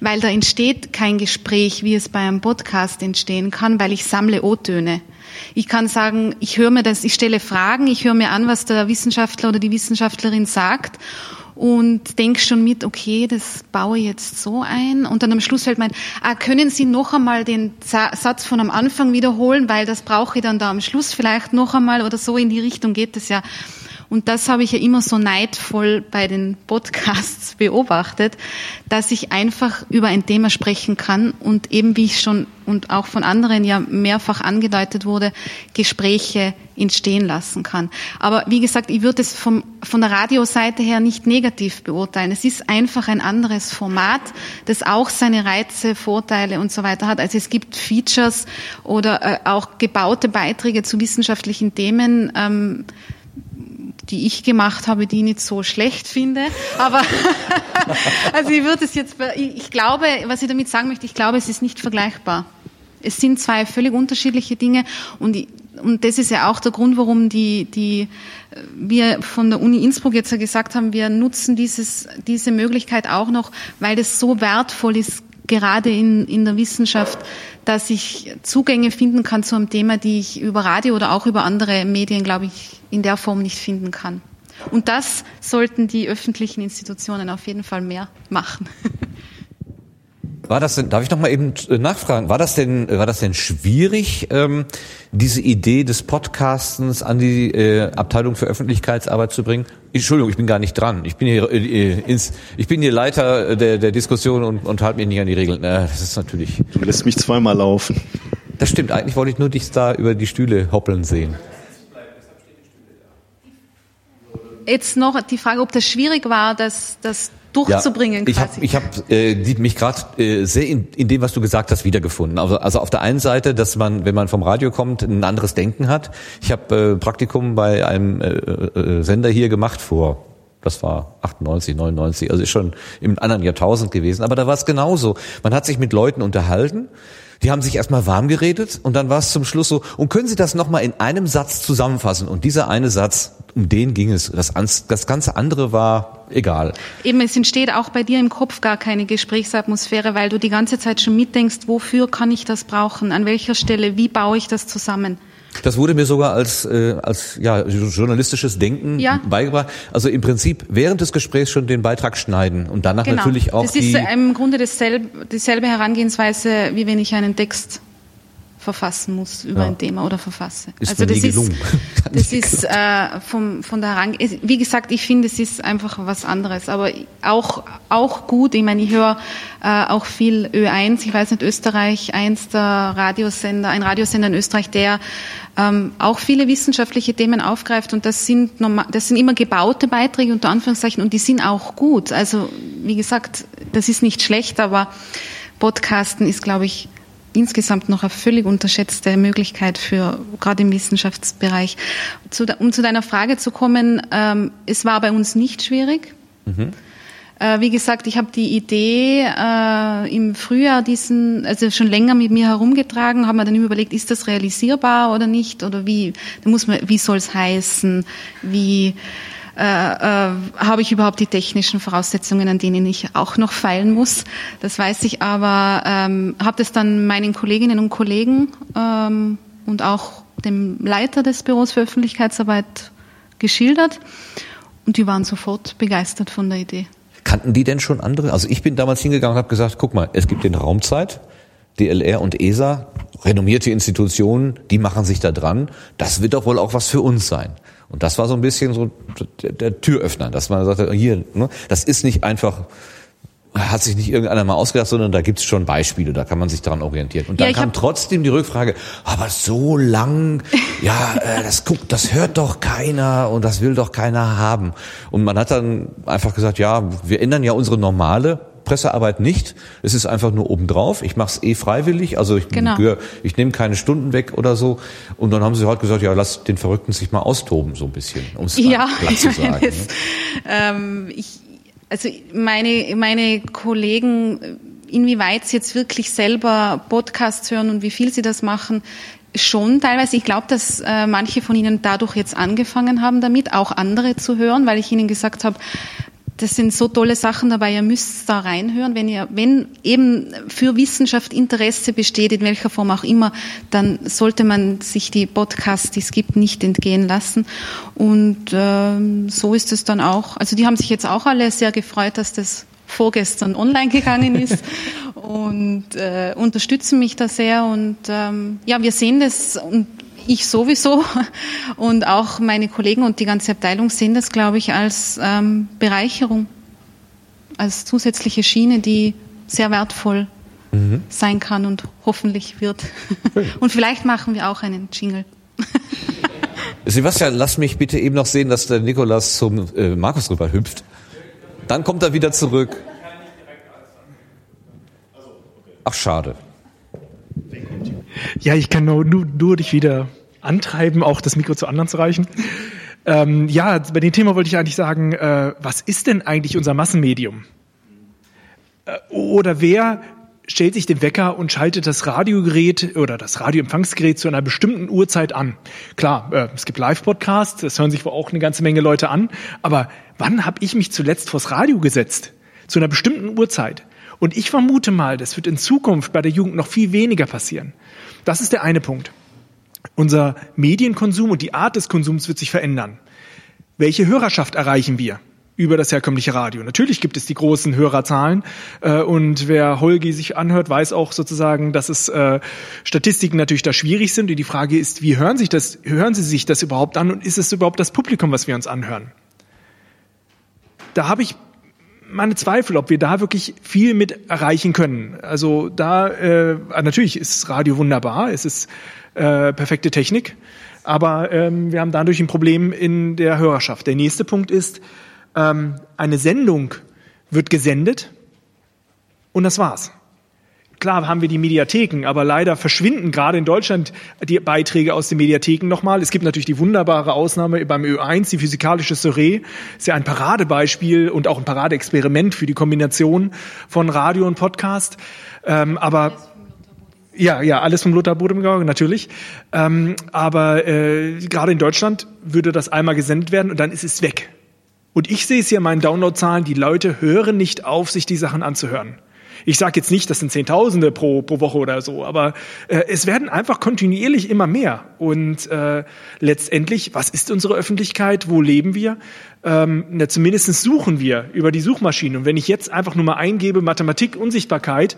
Speaker 7: weil da entsteht kein Gespräch, wie es bei einem Podcast entstehen kann, weil ich sammle O-Töne. Ich kann sagen, ich höre mir das, ich stelle Fragen, ich höre mir an, was der Wissenschaftler oder die Wissenschaftlerin sagt und denke schon mit, okay, das baue ich jetzt so ein. Und dann am Schluss fällt mein, ah, können Sie noch einmal den Satz von am Anfang wiederholen, weil das brauche ich dann da am Schluss vielleicht noch einmal oder so in die Richtung geht es ja. Und das habe ich ja immer so neidvoll bei den Podcasts beobachtet, dass ich einfach über ein Thema sprechen kann und eben wie ich schon und auch von anderen ja mehrfach angedeutet wurde, Gespräche entstehen lassen kann. Aber wie gesagt, ich würde es vom, von der Radioseite her nicht negativ beurteilen. Es ist einfach ein anderes Format, das auch seine Reize, Vorteile und so weiter hat. Also es gibt Features oder äh, auch gebaute Beiträge zu wissenschaftlichen Themen. Ähm, die ich gemacht habe, die ich nicht so schlecht finde. Aber also ich würde es jetzt, ich glaube, was ich damit sagen möchte, ich glaube, es ist nicht vergleichbar. Es sind zwei völlig unterschiedliche Dinge und, und das ist ja auch der Grund, warum die, die, wir von der Uni Innsbruck jetzt ja gesagt haben, wir nutzen dieses, diese Möglichkeit auch noch, weil das so wertvoll ist, gerade in, in der Wissenschaft, dass ich Zugänge finden kann zu einem Thema, die ich über Radio oder auch über andere Medien, glaube ich, in der Form nicht finden kann. Und das sollten die öffentlichen Institutionen auf jeden Fall mehr machen.
Speaker 1: War das denn, darf ich noch mal eben äh, nachfragen, war das denn, war das denn schwierig, ähm, diese Idee des Podcastens an die äh, Abteilung für Öffentlichkeitsarbeit zu bringen? Entschuldigung, ich bin gar nicht dran. Ich bin hier, äh, ins, ich bin hier Leiter der, der Diskussion und, und halte mich nicht an die Regeln. Äh, das ist natürlich.
Speaker 5: Du lässt mich zweimal laufen.
Speaker 1: Das stimmt. Eigentlich wollte ich nur dich da über die Stühle hoppeln sehen.
Speaker 7: Jetzt noch die Frage, ob das schwierig war, dass das durchzubringen.
Speaker 1: Ja, ich habe hab, äh, mich gerade äh, sehr in, in dem, was du gesagt hast, wiedergefunden. Also, also auf der einen Seite, dass man, wenn man vom Radio kommt, ein anderes Denken hat. Ich habe äh, Praktikum bei einem äh, äh, Sender hier gemacht vor das war 98, 99, also ist schon im anderen Jahrtausend gewesen. Aber da war es genauso. Man hat sich mit Leuten unterhalten die haben sich erstmal warm geredet und dann war es zum Schluss so, und können Sie das nochmal in einem Satz zusammenfassen? Und dieser eine Satz, um den ging es. Das, das ganze andere war egal.
Speaker 7: Eben, es entsteht auch bei dir im Kopf gar keine Gesprächsatmosphäre, weil du die ganze Zeit schon mitdenkst, wofür kann ich das brauchen? An welcher Stelle? Wie baue ich das zusammen?
Speaker 1: Das wurde mir sogar als, äh, als ja, journalistisches Denken
Speaker 7: Ja.
Speaker 1: beigebracht. Also im Prinzip während des Gesprächs schon den Beitrag schneiden und danach natürlich auch
Speaker 7: Genau. das
Speaker 1: die...
Speaker 7: ist äh, im Grunde dasselbe, dieselbe Herangehensweise, wie wenn ich einen Text verfassen muss über
Speaker 1: Ja.
Speaker 7: ein Thema oder verfasse.
Speaker 1: Ist
Speaker 7: also das ist,
Speaker 1: gelungen. Hat
Speaker 7: das ist äh, vom, von der Herang wie gesagt, ich finde, es ist einfach was anderes, aber auch auch gut. Ich meine, ich höre äh, auch viel Ö1. Ich weiß nicht, Österreich, eins der Radiosender, ein Radiosender in Österreich, der ähm, auch viele wissenschaftliche Themen aufgreift und das sind normal, das sind immer gebaute Beiträge unter Anführungszeichen und die sind auch gut. Also wie gesagt, das ist nicht schlecht, aber Podcasten ist, glaube ich, insgesamt noch eine völlig unterschätzte Möglichkeit für gerade im Wissenschaftsbereich. Um zu deiner Frage zu kommen, ähm, es war bei uns nicht schwierig. Äh, wie gesagt, ich habe die Idee äh, im Frühjahr diesen, also schon länger mit mir herumgetragen, haben wir dann überlegt, ist das realisierbar oder nicht oder wie, da muss man, wie soll es heißen, wie äh, äh, habe ich überhaupt die technischen Voraussetzungen, an denen ich auch noch feilen muss. Das weiß ich, aber ähm, habe das dann meinen Kolleginnen und Kollegen ähm, und auch dem Leiter des Büros für Öffentlichkeitsarbeit geschildert und die waren sofort begeistert von der Idee.
Speaker 1: Kannten die denn schon andere? Also ich bin damals hingegangen und habe gesagt, guck mal, es gibt den Raumzeit, DLR und ESA, renommierte Institutionen, die machen sich da dran. Das wird doch wohl auch was für uns sein. Und das war so ein bisschen so der, der Türöffner, dass man sagte, hier, ne, das ist nicht einfach, hat sich nicht irgendeiner mal ausgedacht, sondern da gibt's schon Beispiele, da kann man sich daran orientieren. Und
Speaker 7: Ja,
Speaker 1: dann
Speaker 7: ich
Speaker 1: kam trotzdem die Rückfrage, aber so lang, ja, äh, das guckt, das hört doch keiner und das will doch keiner haben. Und man hat dann einfach gesagt, ja, wir ändern ja unsere normale Pressearbeit nicht. Es ist einfach nur obendrauf. Ich mache es eh freiwillig, also ich,
Speaker 7: Genau.
Speaker 1: ich nehme keine Stunden weg oder so. Und dann haben sie halt gesagt, ja, lass den Verrückten sich mal austoben, so ein bisschen, um es
Speaker 7: Ja,
Speaker 1: platt zu sagen.
Speaker 7: das,
Speaker 1: ne?
Speaker 7: ähm, ich, also meine, meine Kollegen, inwieweit sie jetzt wirklich selber Podcasts hören und wie viel sie das machen, schon teilweise. Ich glaube, dass äh, manche von ihnen dadurch jetzt angefangen haben damit, auch andere zu hören, weil ich ihnen gesagt habe, das sind so tolle Sachen dabei, ihr müsst da reinhören. Wenn ihr, wenn eben für Wissenschaft Interesse besteht, in welcher Form auch immer, dann sollte man sich die Podcasts, die es gibt, nicht entgehen lassen. Und ähm, so ist es dann auch. Also die haben sich jetzt auch alle sehr gefreut, dass das vorgestern online gegangen ist und äh, unterstützen mich da sehr. Und ähm, ja, wir sehen das und ich sowieso und auch meine Kollegen und die ganze Abteilung sehen das, glaube ich, als ähm, Bereicherung, als zusätzliche Schiene, die sehr wertvoll sein kann und hoffentlich wird. Und vielleicht machen wir auch einen Jingle.
Speaker 1: Sebastian, lass mich bitte eben noch sehen, dass der Nikolas zum äh, Markus rüber hüpft. Dann kommt er wieder zurück. Ach, schade.
Speaker 4: Ja, ich kann nur, nur, nur dich wieder antreiben, auch das Mikro zu anderen zu reichen. Ähm, ja, bei dem Thema wollte ich eigentlich sagen, äh, was ist denn eigentlich unser Massenmedium? Äh, oder wer stellt sich den Wecker und schaltet das Radiogerät oder das Radioempfangsgerät zu einer bestimmten Uhrzeit an? Klar, äh, es gibt Live-Podcasts, das hören sich wohl auch eine ganze Menge Leute an, aber wann habe ich mich zuletzt vors Radio gesetzt? Zu einer bestimmten Uhrzeit. Und ich vermute mal, das wird in Zukunft bei der Jugend noch viel weniger passieren. Das ist der eine Punkt. Unser Medienkonsum und die Art des Konsums wird sich verändern. Welche Hörerschaft erreichen wir über das herkömmliche Radio? Natürlich gibt es die großen Hörerzahlen äh, und wer Holgi sich anhört, weiß auch sozusagen, dass es äh, Statistiken natürlich da schwierig sind. Und die Frage ist, wie hören sich das, hören Sie sich das überhaupt an und ist es überhaupt das Publikum, was wir uns anhören? Da habe ich meine Zweifel, ob wir da wirklich viel mit erreichen können. Also da äh, natürlich ist Radio wunderbar, es ist äh, perfekte Technik, aber ähm, wir haben dadurch ein Problem in der Hörerschaft. Der nächste Punkt ist, ähm, eine Sendung wird gesendet und das war's. Klar haben wir die Mediatheken, aber leider verschwinden gerade in Deutschland die Beiträge aus den Mediatheken nochmal. Es gibt natürlich die wunderbare Ausnahme beim Ö1, die physikalische Surrey. Ist ja ein Paradebeispiel und auch ein Paradeexperiment für die Kombination von Radio und Podcast. Ähm, aber ja, ja, alles vom Lothar Bodemgau, natürlich. Ähm, aber äh, gerade in Deutschland würde das einmal gesendet werden und dann ist es weg. Und ich sehe es hier in meinen Downloadzahlen, die Leute hören nicht auf, sich die Sachen anzuhören. Ich sage jetzt nicht, das sind Zehntausende pro, pro Woche oder so, aber äh, es werden einfach kontinuierlich immer mehr. Und äh, letztendlich, was ist unsere Öffentlichkeit? Wo leben wir? Ähm, na, zumindest suchen wir über die Suchmaschine. Und wenn ich jetzt einfach nur mal eingebe, Mathematik, Unsichtbarkeit,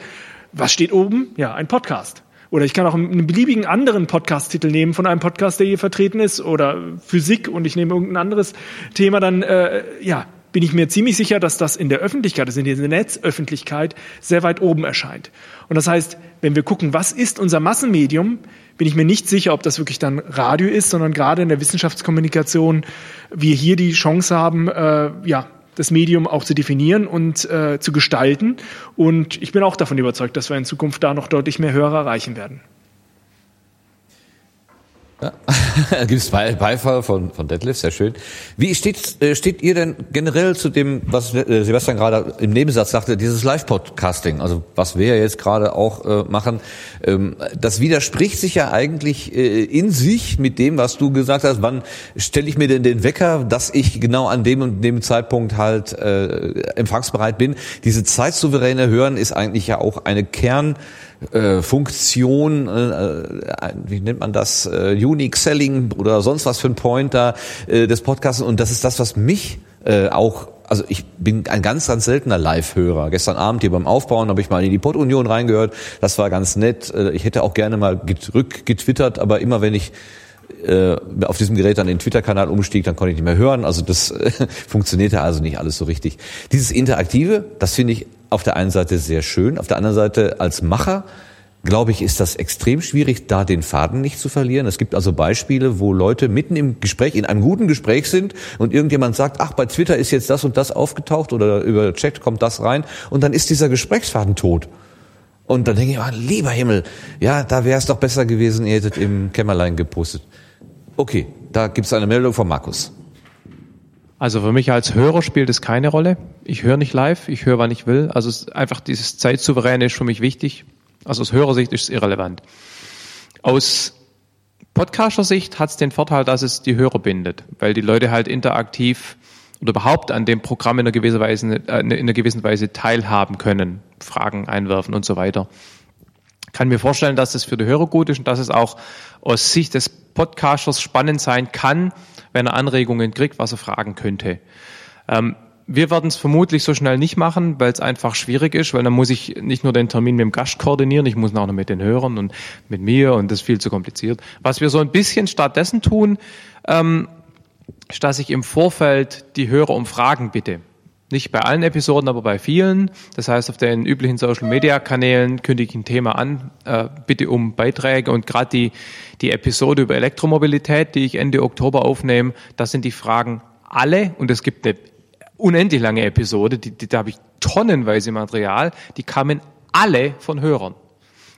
Speaker 4: was steht oben? Ja, ein Podcast. Oder ich kann auch einen beliebigen anderen Podcast-Titel nehmen von einem Podcast, der hier vertreten ist, oder Physik und ich nehme irgendein anderes Thema, dann äh, ja, bin ich mir ziemlich sicher, dass das in der Öffentlichkeit, also in der Netzöffentlichkeit, sehr weit oben erscheint. Und das heißt, wenn wir gucken, was ist unser Massenmedium, bin ich mir nicht sicher, ob das wirklich dann Radio ist, sondern gerade in der Wissenschaftskommunikation wir hier die Chance haben, äh, ja, das Medium auch zu definieren und äh, zu gestalten. Und ich bin auch davon überzeugt, dass wir in Zukunft da noch deutlich mehr Hörer erreichen werden.
Speaker 1: Ja. Gibt es Beifall von, von Detlef, sehr schön. Wie steht, äh, steht ihr denn generell zu dem, was äh, Sebastian gerade im Nebensatz sagte, dieses Live-Podcasting, also was wir jetzt gerade auch äh, machen, ähm, das widerspricht sich ja eigentlich äh, in sich mit dem, was du gesagt hast, wann stelle ich mir denn den Wecker, dass ich genau an dem und dem Zeitpunkt halt äh, empfangsbereit bin. Diese zeitsouveräne Hören ist eigentlich ja auch eine Kern äh, Funktion, äh, äh, wie nennt man das, äh, Unique Selling oder sonst was für ein Pointer äh, des Podcasts. Und das ist das, was mich äh, auch also ich bin ein ganz, ganz seltener Live-Hörer. Gestern Abend hier beim Aufbauen habe ich mal in die Pod-Union reingehört. Das war ganz nett. Äh, ich hätte auch gerne mal rückgetwittert, aber immer wenn ich auf diesem Gerät dann den Twitter-Kanal umstieg, dann konnte ich nicht mehr hören. Also das funktionierte also nicht alles so richtig. Dieses Interaktive, das finde ich auf der einen Seite sehr schön, auf der anderen Seite als Macher glaube ich, ist das extrem schwierig, da den Faden nicht zu verlieren. Es gibt also Beispiele, wo Leute mitten im Gespräch, in einem guten Gespräch sind und irgendjemand sagt, ach, bei Twitter ist jetzt das und das aufgetaucht oder über Chat kommt das rein und dann ist dieser Gesprächsfaden tot. Und dann denke ich, oh, lieber Himmel, ja, da wäre es doch besser gewesen, ihr hättet im Kämmerlein gepostet. Okay, da gibt es eine Meldung von Markus.
Speaker 2: Also für mich als Hörer spielt es keine Rolle. Ich höre nicht live, ich höre, wann ich will. Also einfach dieses Zeitsouveräne ist für mich wichtig. Also aus Hörersicht ist es irrelevant. Aus Podcaster-Sicht hat es den Vorteil, dass es die Hörer bindet, weil die Leute halt interaktiv oder überhaupt an dem Programm in einer gewissen Weise, äh, in einer gewissen Weise teilhaben können, Fragen einwerfen und so weiter. Kann mir vorstellen, dass es für die Hörer gut ist und dass es auch aus Sicht des Podcasters spannend sein kann, wenn er Anregungen kriegt, was er fragen könnte. Ähm, wir werden es vermutlich so schnell nicht machen, weil es einfach schwierig ist, weil dann muss ich nicht nur den Termin mit dem Gast koordinieren, ich muss auch noch mit den Hörern und mit mir und das ist viel zu kompliziert. Was wir so ein bisschen stattdessen tun, ähm, ist, dass ich im Vorfeld die Hörer um Fragen bitte. Nicht bei allen Episoden, aber bei vielen. Das heißt, auf den üblichen Social-Media-Kanälen kündige ich ein Thema an, äh, bitte um Beiträge. Und gerade die, die Episode über Elektromobilität, die ich Ende Oktober aufnehme, das sind die Fragen alle. Und es gibt eine unendlich lange Episode, die, die, da habe ich tonnenweise Material, die kamen alle von Hörern.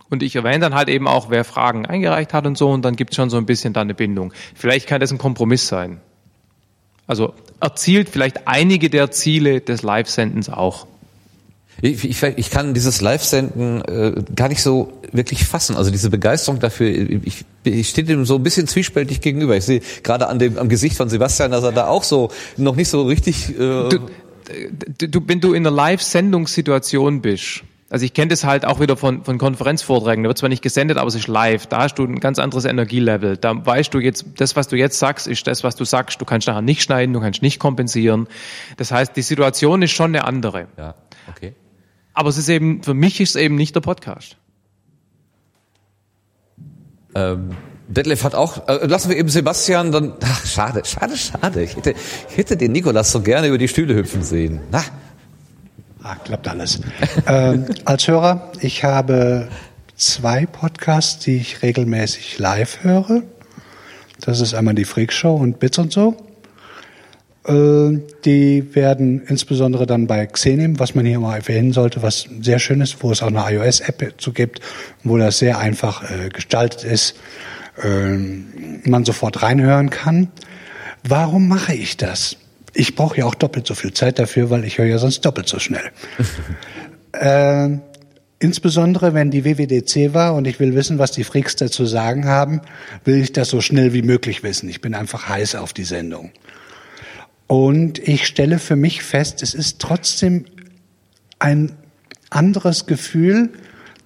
Speaker 2: Und ich erwähne dann halt eben auch, wer Fragen eingereicht hat und so, und dann gibt es schon so ein bisschen da eine Bindung. Vielleicht kann das ein Kompromiss sein. Also erzielt vielleicht einige der Ziele des Live-Sendens auch.
Speaker 1: Ich, ich, ich kann dieses Live-Senden äh, gar nicht so wirklich fassen. Also diese Begeisterung dafür, ich, ich stehe dem so ein bisschen zwiespältig gegenüber. Ich sehe gerade an dem am Gesicht von Sebastian, dass er da auch so noch nicht so richtig. Äh
Speaker 2: du, du, wenn du in einer Live-Sendungssituation bist, also ich kenne das halt auch wieder von, von Konferenzvorträgen. Da wird zwar nicht gesendet, aber es ist live. Da hast du ein ganz anderes Energielevel. Da weißt du jetzt, das, was du jetzt sagst, ist das, was du sagst. Du kannst nachher nicht schneiden, du kannst nicht kompensieren. Das heißt, die Situation ist schon eine andere.
Speaker 1: Ja, okay.
Speaker 2: Aber es ist eben, für mich ist es eben nicht der Podcast.
Speaker 1: Ähm, Detlef hat auch, äh, lassen wir eben Sebastian dann, ach, schade, schade, schade. Ich hätte, ich hätte den Nikolas so gerne über die Stühle hüpfen sehen. Na,
Speaker 6: Ah, klappt alles. ähm, als Hörer, ich habe zwei Podcasts, die ich regelmäßig live höre. Das ist einmal die Freak Show und Bits und so. Äh, die werden insbesondere dann bei Xenim, was man hier mal erwähnen sollte, was sehr schön ist, wo es auch eine iOS-App zu gibt, wo das sehr einfach äh, gestaltet ist, äh, man sofort reinhören kann. Warum mache ich das? Ich brauche ja auch doppelt so viel Zeit dafür, weil ich höre ja sonst doppelt so schnell. äh, insbesondere wenn die WWDC war und ich will wissen, was die Freaks dazu sagen haben, will ich das so schnell wie möglich wissen. Ich bin einfach heiß auf die Sendung. Und ich stelle für mich fest, es ist trotzdem ein anderes Gefühl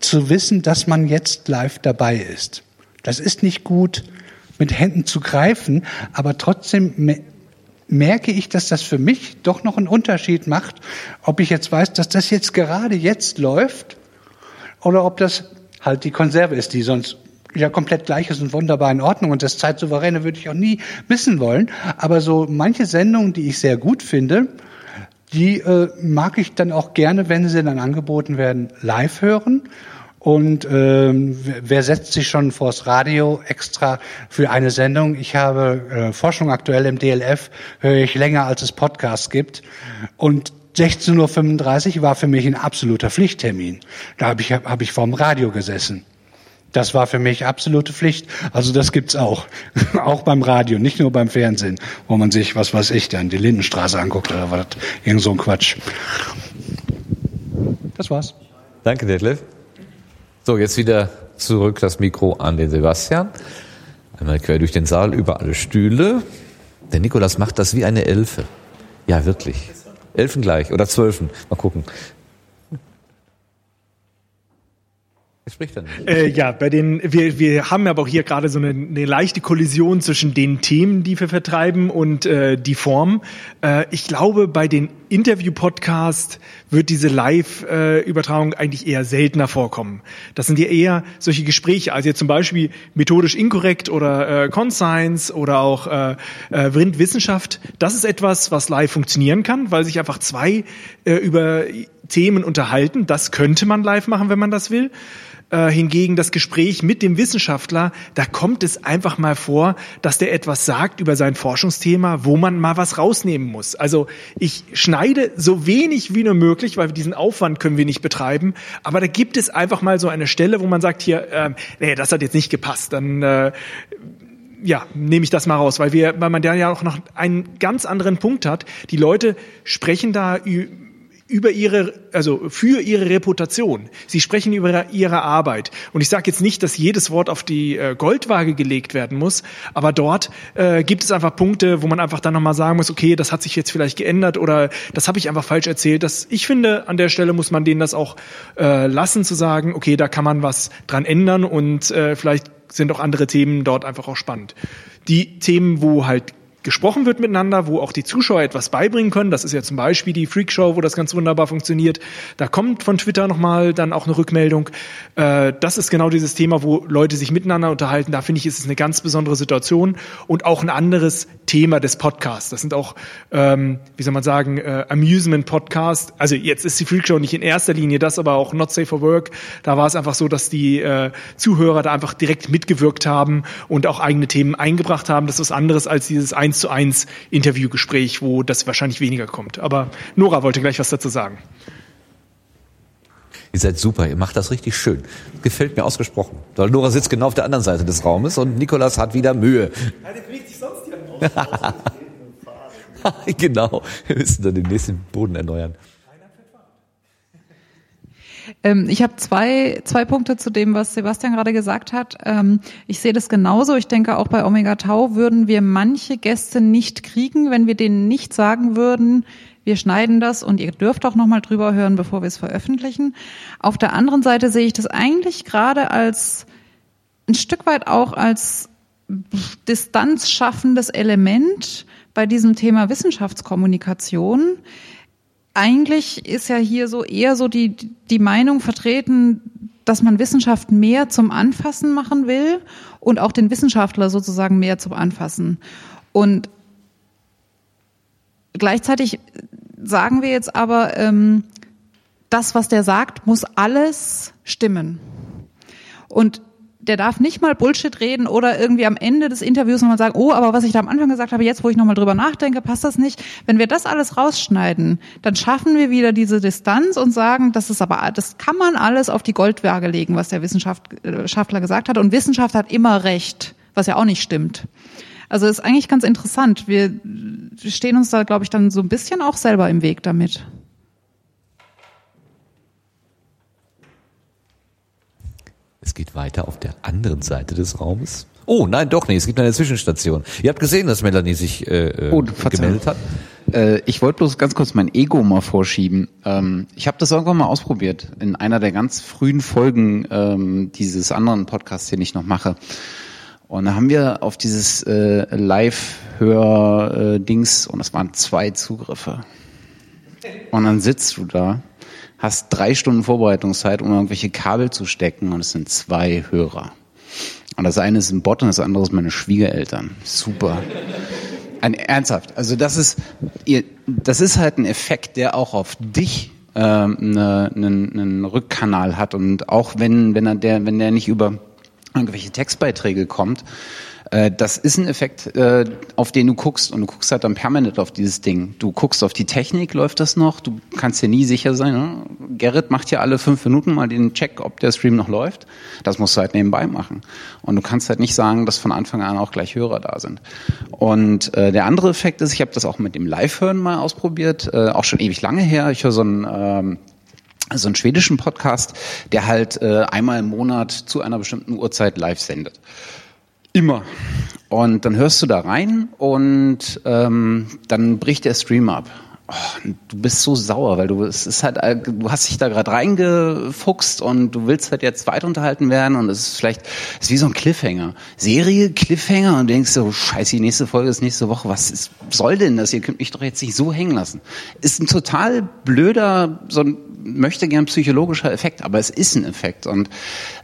Speaker 6: zu wissen, dass man jetzt live dabei ist. Das ist nicht gut mit Händen zu greifen, aber trotzdem merke ich, dass das für mich doch noch einen Unterschied macht, ob ich jetzt weiß, dass das jetzt gerade jetzt läuft oder ob das halt die Konserve ist, die sonst ja komplett gleich ist und wunderbar in Ordnung und das Zeitsouveräne würde ich auch nie missen wollen. Aber so manche Sendungen, die ich sehr gut finde, die äh, mag ich dann auch gerne, wenn sie dann angeboten werden, live hören. Und ähm, wer setzt sich schon vors Radio extra für eine Sendung? Ich habe äh, Forschung aktuell im DLF, höre ich länger, als es Podcasts gibt. Und 16.35 Uhr war für mich ein absoluter Pflichttermin. Da habe ich, hab ich vorm Radio gesessen. Das war für mich absolute Pflicht. Also das gibt's auch. auch beim Radio, nicht nur beim Fernsehen, wo man sich, was weiß ich, dann die Lindenstraße anguckt oder was, irgend so ein Quatsch.
Speaker 1: Das war's. Danke, Detlef. So, jetzt wieder zurück das Mikro an den Sebastian. Einmal quer durch den Saal über alle Stühle. Der Nikolas macht das wie eine Elfe. Ja, wirklich. Elfen gleich oder Zwölfen. Mal gucken.
Speaker 4: Äh, ja, bei den, wir, wir haben aber auch hier gerade so eine, eine leichte Kollision zwischen den Themen, die wir vertreiben und äh, die Form. Äh, ich glaube, bei den Interview-Podcast wird diese Live-Übertragung eigentlich eher seltener vorkommen. Das sind ja eher solche Gespräche, also jetzt zum Beispiel methodisch inkorrekt oder äh, Conscience oder auch äh, äh, Wissenschaft. Das ist etwas, was live funktionieren kann, weil sich einfach zwei äh, über Themen unterhalten. Das könnte man live machen, wenn man das will. Äh, hingegen das Gespräch mit dem Wissenschaftler, da kommt es einfach mal vor, dass der etwas sagt über sein Forschungsthema, wo man mal was rausnehmen muss. Also ich schneide so wenig wie nur möglich, weil diesen Aufwand können wir nicht betreiben. Aber da gibt es einfach mal so eine Stelle, wo man sagt hier, äh, nee, das hat jetzt nicht gepasst. Dann äh, ja, nehme ich das mal raus, weil wir, weil man da ja auch noch einen ganz anderen Punkt hat. Die Leute sprechen da über ihre, also für ihre Reputation. Sie sprechen über ihre Arbeit. Und ich sage jetzt nicht, dass jedes Wort auf die äh, Goldwaage gelegt werden muss, aber dort äh, gibt es einfach Punkte, wo man einfach dann nochmal sagen muss, okay, das hat sich jetzt vielleicht geändert oder das habe ich einfach falsch erzählt. Das, ich finde, an der Stelle muss man denen das auch äh, lassen, zu sagen, okay, da kann man was dran ändern und äh, vielleicht sind auch andere Themen dort einfach auch spannend. Die Themen, wo halt gesprochen wird miteinander, wo auch die Zuschauer etwas beibringen können. Das ist ja zum Beispiel die Freakshow, wo das ganz wunderbar funktioniert. Da kommt von Twitter nochmal dann auch eine Rückmeldung. Äh, das ist genau dieses Thema, wo Leute sich miteinander unterhalten. Da finde ich, ist es eine ganz besondere Situation und auch ein anderes Thema des Podcasts. Das sind auch, ähm, wie soll man sagen, äh, Amusement-Podcasts. Also jetzt ist die Freakshow nicht in erster Linie das, aber auch Not Safe for Work. Da war es einfach so, dass die äh, Zuhörer da einfach direkt mitgewirkt haben und auch eigene Themen eingebracht haben. Das ist was anderes als dieses eins zu eins Interviewgespräch, wo das wahrscheinlich weniger kommt. Aber Nora wollte gleich was dazu sagen.
Speaker 1: Ihr seid super, ihr macht das richtig schön. Gefällt mir ausgesprochen. Weil Nora sitzt genau auf der anderen Seite des Raumes und Nikolas hat wieder Mühe. Genau, wir müssen dann den nächsten Boden erneuern.
Speaker 3: Ähm, ich habe zwei, zwei Punkte zu dem, was Sebastian gerade gesagt hat. Ähm, ich sehe das genauso. Ich denke, auch bei Omega Tau würden wir manche Gäste nicht kriegen, wenn wir denen nicht sagen würden, wir schneiden das und ihr dürft auch nochmal drüber hören, bevor wir es veröffentlichen. Auf der anderen Seite sehe ich das eigentlich gerade als ein Stück weit auch als Distanz schaffendes Element bei diesem Thema Wissenschaftskommunikation eigentlich ist ja hier so eher so die, die Meinung vertreten, dass man Wissenschaft mehr zum Anfassen machen will und auch den Wissenschaftler sozusagen mehr zum Anfassen. Und gleichzeitig sagen wir jetzt aber, ähm, das, was der sagt, muss alles stimmen. Und der darf nicht mal Bullshit reden oder irgendwie am Ende des Interviews nochmal sagen, oh, aber was ich da am Anfang gesagt habe, jetzt, wo ich nochmal drüber nachdenke, passt das nicht. Wenn wir das alles rausschneiden, dann schaffen wir wieder diese Distanz und sagen, das ist aber, das kann man alles auf die Goldwaage legen, was der Wissenschaftler gesagt hat. Und Wissenschaft hat immer recht, was ja auch nicht stimmt. Also ist eigentlich ganz interessant. Wir stehen uns da, glaube ich, dann so ein bisschen auch selber im Weg damit.
Speaker 1: Es geht weiter auf der anderen Seite des Raumes. Oh, nein, doch nicht. Es gibt eine Zwischenstation. Ihr habt gesehen, dass Melanie sich äh, äh oh, gemeldet hat.
Speaker 8: Äh, ich wollte bloß ganz kurz mein Ego mal vorschieben. Ähm, ich habe das irgendwann mal ausprobiert in einer der ganz frühen Folgen ähm, dieses anderen Podcasts, den ich noch mache. Und da haben wir auf dieses äh, Live-Hör-Dings, und es waren zwei Zugriffe. Und dann sitzt du da, hast drei Stunden Vorbereitungszeit, um irgendwelche Kabel zu stecken, und es sind zwei Hörer. Und das eine ist ein Bot und das andere ist meine Schwiegereltern. Super. Ein, ernsthaft. Also das ist, ihr, das ist halt ein Effekt, der auch auf dich ähm, ne, einen, einen Rückkanal hat und auch wenn wenn er der wenn der nicht über irgendwelche Textbeiträge kommt, äh, das ist ein Effekt, äh, auf den du guckst und du guckst halt dann permanent auf dieses Ding. Du guckst auf die Technik, läuft das noch? Du kannst dir nie sicher sein. Ne? Gerrit macht ja alle fünf Minuten mal den Check, ob der Stream noch läuft. Das musst du halt nebenbei machen. Und du kannst halt nicht sagen, dass von Anfang an auch gleich Hörer da sind. Und äh, der andere Effekt ist, ich habe das auch mit dem Live-Hören mal ausprobiert, äh, auch schon ewig lange her. Ich höre so ein ähm, so einen schwedischen Podcast, der halt äh, einmal im Monat zu einer bestimmten Uhrzeit live sendet. Immer. Und dann hörst du da rein und ähm, dann bricht der Stream ab. Oh, du bist so sauer, weil du es ist halt, äh, du hast dich da gerade reingefuchst und du willst halt jetzt weiter unterhalten werden und es ist vielleicht es ist wie so ein Cliffhanger. Serie, Cliffhanger und denkst so, scheiße, die nächste Folge ist nächste Woche. Was ist, soll denn das? Ihr könnt mich doch jetzt nicht so hängen lassen. Ist ein total blöder, so ein möchte gern psychologischer Effekt, aber es ist ein Effekt und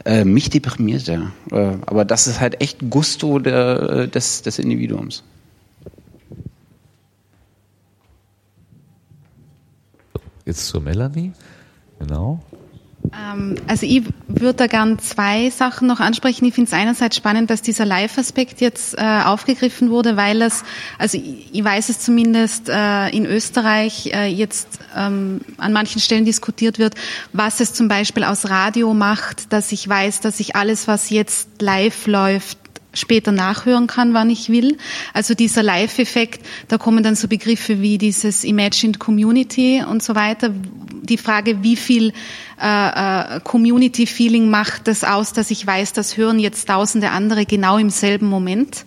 Speaker 8: äh, mich deprimiert er. Äh, aber das ist halt echt Gusto der, äh, des, des Individuums.
Speaker 1: Jetzt zur Melanie. Genau.
Speaker 7: Ähm, also ich würde da gern zwei Sachen noch ansprechen. Ich finde es einerseits spannend, dass dieser Live-Aspekt jetzt äh, aufgegriffen wurde, weil es, also ich, ich weiß es zumindest äh, in Österreich äh, jetzt ähm, an manchen Stellen diskutiert wird, was es zum Beispiel aus Radio macht, dass ich weiß, dass ich alles, was jetzt live läuft, später nachhören kann, wann ich will. Also dieser Live-Effekt, da kommen dann so Begriffe wie dieses Imagined Community und so weiter. Die Frage, wie viel äh, äh, Community-Feeling macht das aus, dass ich weiß, das hören jetzt tausende andere genau im selben Moment.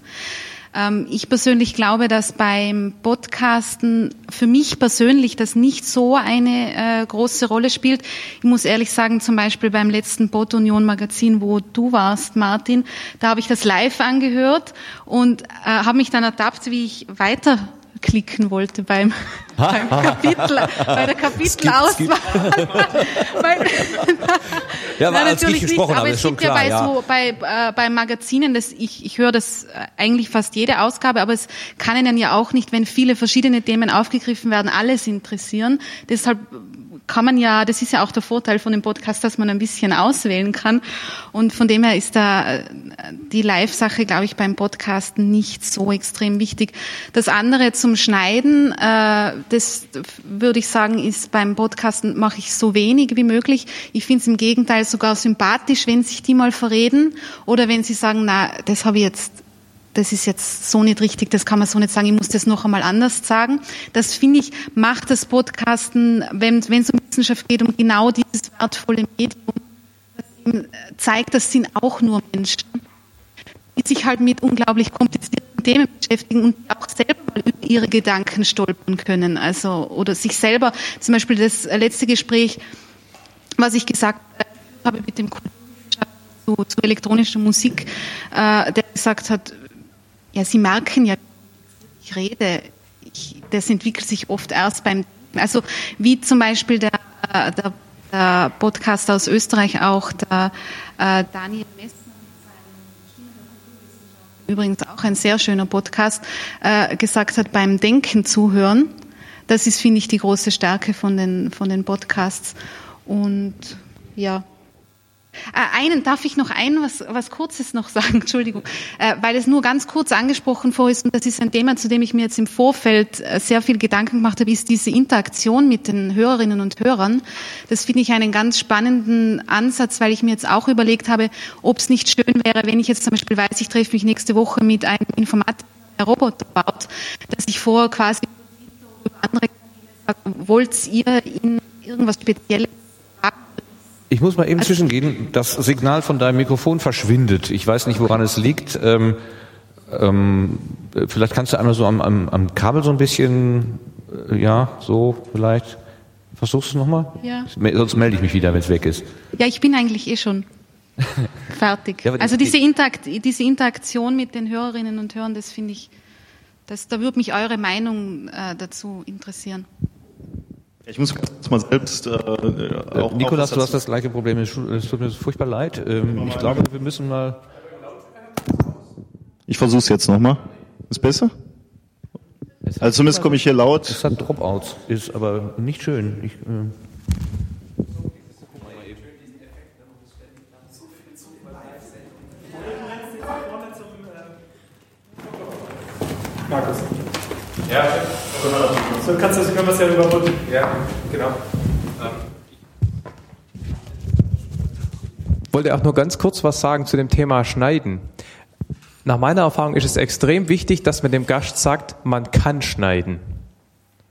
Speaker 7: Ähm, ich persönlich glaube, dass beim Podcasten für mich persönlich das nicht so eine äh, große Rolle spielt. Ich muss ehrlich sagen, zum Beispiel beim letzten Pod Union Magazin, wo du warst, Martin, da habe ich das live angehört und äh, habe mich dann ertappt, wie ich weiter klicken wollte beim, beim Kapitel, bei der Kapitelauswahl.
Speaker 1: ja, war als ich gesprochen
Speaker 7: nicht,
Speaker 1: habe, ist schon klar.
Speaker 7: Ja bei,
Speaker 1: ja.
Speaker 7: So, bei, äh, bei Magazinen, das, ich, ich höre das eigentlich fast jede Ausgabe, aber es kann Ihnen ja auch nicht, wenn viele verschiedene Themen aufgegriffen werden, alles interessieren. Deshalb kann man ja, das ist ja auch der Vorteil von dem Podcast, dass man ein bisschen auswählen kann. Und von dem her ist da äh, die Live-Sache, glaube ich, beim Podcasten nicht so extrem wichtig. Das andere zum Schneiden, äh, das würde ich sagen, ist beim Podcasten mache ich so wenig wie möglich. Ich finde es im Gegenteil sogar sympathisch, wenn sich die mal verreden oder wenn sie sagen, na, das habe ich jetzt das ist jetzt so nicht richtig, das kann man so nicht sagen, ich muss das noch einmal anders sagen. Das finde ich, macht das Podcasten, wenn, es um Wissenschaft geht, um genau dieses wertvolle Medium, das zeigt, das sind auch nur Menschen, die sich halt mit unglaublich komplizierten Themen beschäftigen und auch selber mal über ihre Gedanken stolpern können. Also, oder sich selber, zum Beispiel das letzte Gespräch, was ich gesagt habe mit dem zu, zu elektronischer Musik, äh, der gesagt hat, ja, Sie merken ja, ich rede, ich, das entwickelt sich oft erst beim, also wie zum Beispiel der, der, der Podcaster aus Österreich auch, der äh, Daniel Messner, übrigens auch ein sehr schöner Podcast, äh, gesagt hat, beim Denken zuhören. Das ist, finde ich, die große Stärke von den, von den Podcasts. Und ja, einen darf ich noch ein was, was Kurzes noch sagen, Entschuldigung, äh, weil es nur ganz kurz angesprochen vor ist und das ist ein Thema, zu dem ich mir jetzt im Vorfeld äh, sehr viel Gedanken gemacht habe, ist diese Interaktion mit den Hörerinnen und Hörern. Das finde ich einen ganz spannenden Ansatz, weil ich mir jetzt auch überlegt habe, ob es nicht schön wäre, wenn ich jetzt zum Beispiel weiß, ich treffe mich nächste Woche mit einem Informatiker, der Roboter baut, dass ich vor quasi über andere wollt ihr in irgendwas Spezielles
Speaker 1: ich muss mal eben zwischengehen. Das Signal von deinem Mikrofon verschwindet. Ich weiß nicht, woran es liegt. Ähm, ähm, vielleicht kannst du einmal so am, am, am Kabel so ein bisschen ja, so vielleicht. Versuchst du es nochmal?
Speaker 7: Ja.
Speaker 1: Sonst melde ich mich wieder, wenn es weg ist.
Speaker 7: Ja, ich bin eigentlich eh schon fertig.
Speaker 1: Ja,
Speaker 7: also diese, Interakt, diese Interaktion mit den Hörerinnen und Hörern, das finde ich, das, da würde mich eure Meinung äh, dazu interessieren.
Speaker 5: Ich muss kurz mal selbst äh,
Speaker 1: Äh,
Speaker 5: auch
Speaker 1: Nikolas,
Speaker 5: auch
Speaker 1: du hast das gleiche Problem. Es tut mir furchtbar leid. Ähm, ich glaube, wir müssen mal.
Speaker 5: Ich versuche es jetzt nochmal. Ist besser? Also zumindest komme ich hier laut.
Speaker 1: Es hat Dropouts, ist aber nicht schön. Ich, ähm,
Speaker 4: Markus. Ja, so kannst du, können wir es ja überbrücken. Ja, genau.
Speaker 2: wollte auch nur ganz kurz was sagen zu dem Thema Schneiden. Nach meiner Erfahrung ist es extrem wichtig, dass man dem Gast sagt, man kann schneiden.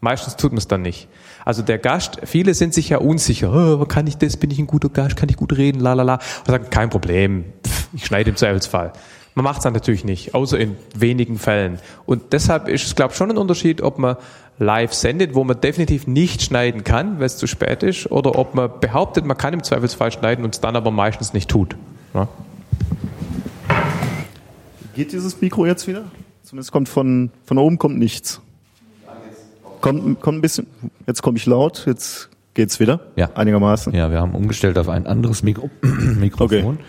Speaker 2: Meistens tut man es dann nicht. Also der Gast, viele sind sich ja unsicher. Oh, kann ich das? Bin ich ein guter Gast? Kann ich gut reden? La la la. Und sagen, kein Problem. Pff, ich schneide im Zweifelsfall. Man macht es dann natürlich nicht, außer in wenigen Fällen. Und deshalb ist es, glaube ich, schon ein Unterschied, ob man live sendet, wo man definitiv nicht schneiden kann, weil es zu spät ist, oder ob man behauptet, man kann im Zweifelsfall schneiden und es dann aber meistens nicht tut. Ja?
Speaker 5: Geht dieses Mikro jetzt wieder? Zumindest kommt von, von oben kommt nichts. Kommt, kommt ein bisschen, jetzt komme ich laut, jetzt geht's wieder.
Speaker 1: Ja.
Speaker 5: Einigermaßen.
Speaker 1: ja, wir haben umgestellt auf ein anderes Mikro Mikrofon.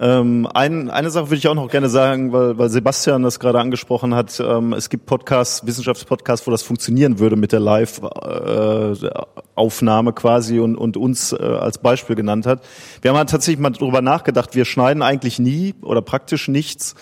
Speaker 5: Ähm, ein, eine Sache würde ich auch noch gerne sagen, weil, weil Sebastian das gerade angesprochen hat. Ähm, es gibt Podcasts, Wissenschaftspodcasts, wo das funktionieren würde mit der Live-Aufnahme quasi und, und uns äh, als Beispiel genannt hat. Wir haben halt tatsächlich mal drüber nachgedacht. Wir schneiden eigentlich nie oder praktisch nichts.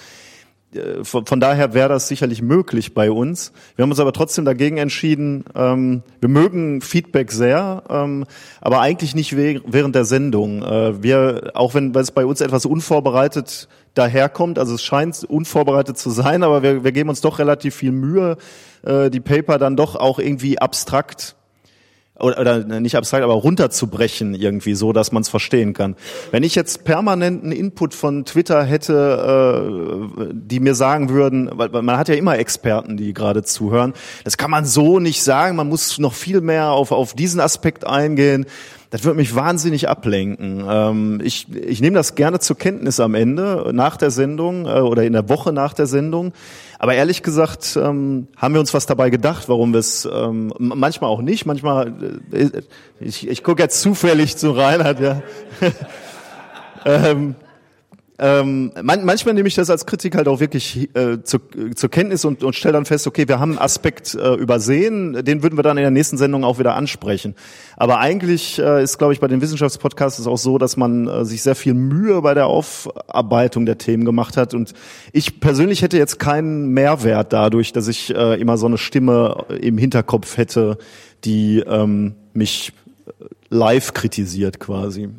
Speaker 5: Äh, Von, von daher wäre das sicherlich möglich bei uns. Wir haben uns aber trotzdem dagegen entschieden. Ähm, wir mögen Feedback sehr, ähm, aber eigentlich nicht während der Sendung. Äh, wir, auch wenn es bei uns etwas unvorbereitet daherkommt, also es scheint unvorbereitet zu sein, aber wir, wir geben uns doch relativ viel Mühe, äh, die Paper dann doch auch irgendwie abstrakt oder, oder nicht abstrakt, aber runterzubrechen irgendwie so, dass man es verstehen kann. Wenn ich jetzt permanenten Input von Twitter hätte, äh, die mir sagen würden, weil, weil man hat ja immer Experten, die gerade zuhören, das kann man so nicht sagen, man muss noch viel mehr auf, auf diesen Aspekt eingehen. Das würde mich wahnsinnig ablenken. Ähm, ich, ich nehme das gerne zur Kenntnis am Ende, nach der Sendung äh, oder in der Woche nach der Sendung. Aber ehrlich gesagt ähm, haben wir uns was dabei gedacht, warum wir es ähm, manchmal auch nicht. Manchmal, äh, ich, ich gucke jetzt zufällig zu Reinhard, ja. ähm, ähm, man, manchmal nehme ich das als Kritik halt auch wirklich äh, zu, zur Kenntnis und, und stelle dann fest, okay, wir haben einen Aspekt äh, übersehen, den würden wir dann in der nächsten Sendung auch wieder ansprechen. Aber eigentlich äh, ist, glaube ich, bei den Wissenschaftspodcasts auch so, dass man äh, sich sehr viel Mühe bei der Aufarbeitung der Themen gemacht hat. Und ich persönlich hätte jetzt keinen Mehrwert dadurch, dass ich äh, immer so eine Stimme im Hinterkopf hätte, die ähm, mich live kritisiert quasi.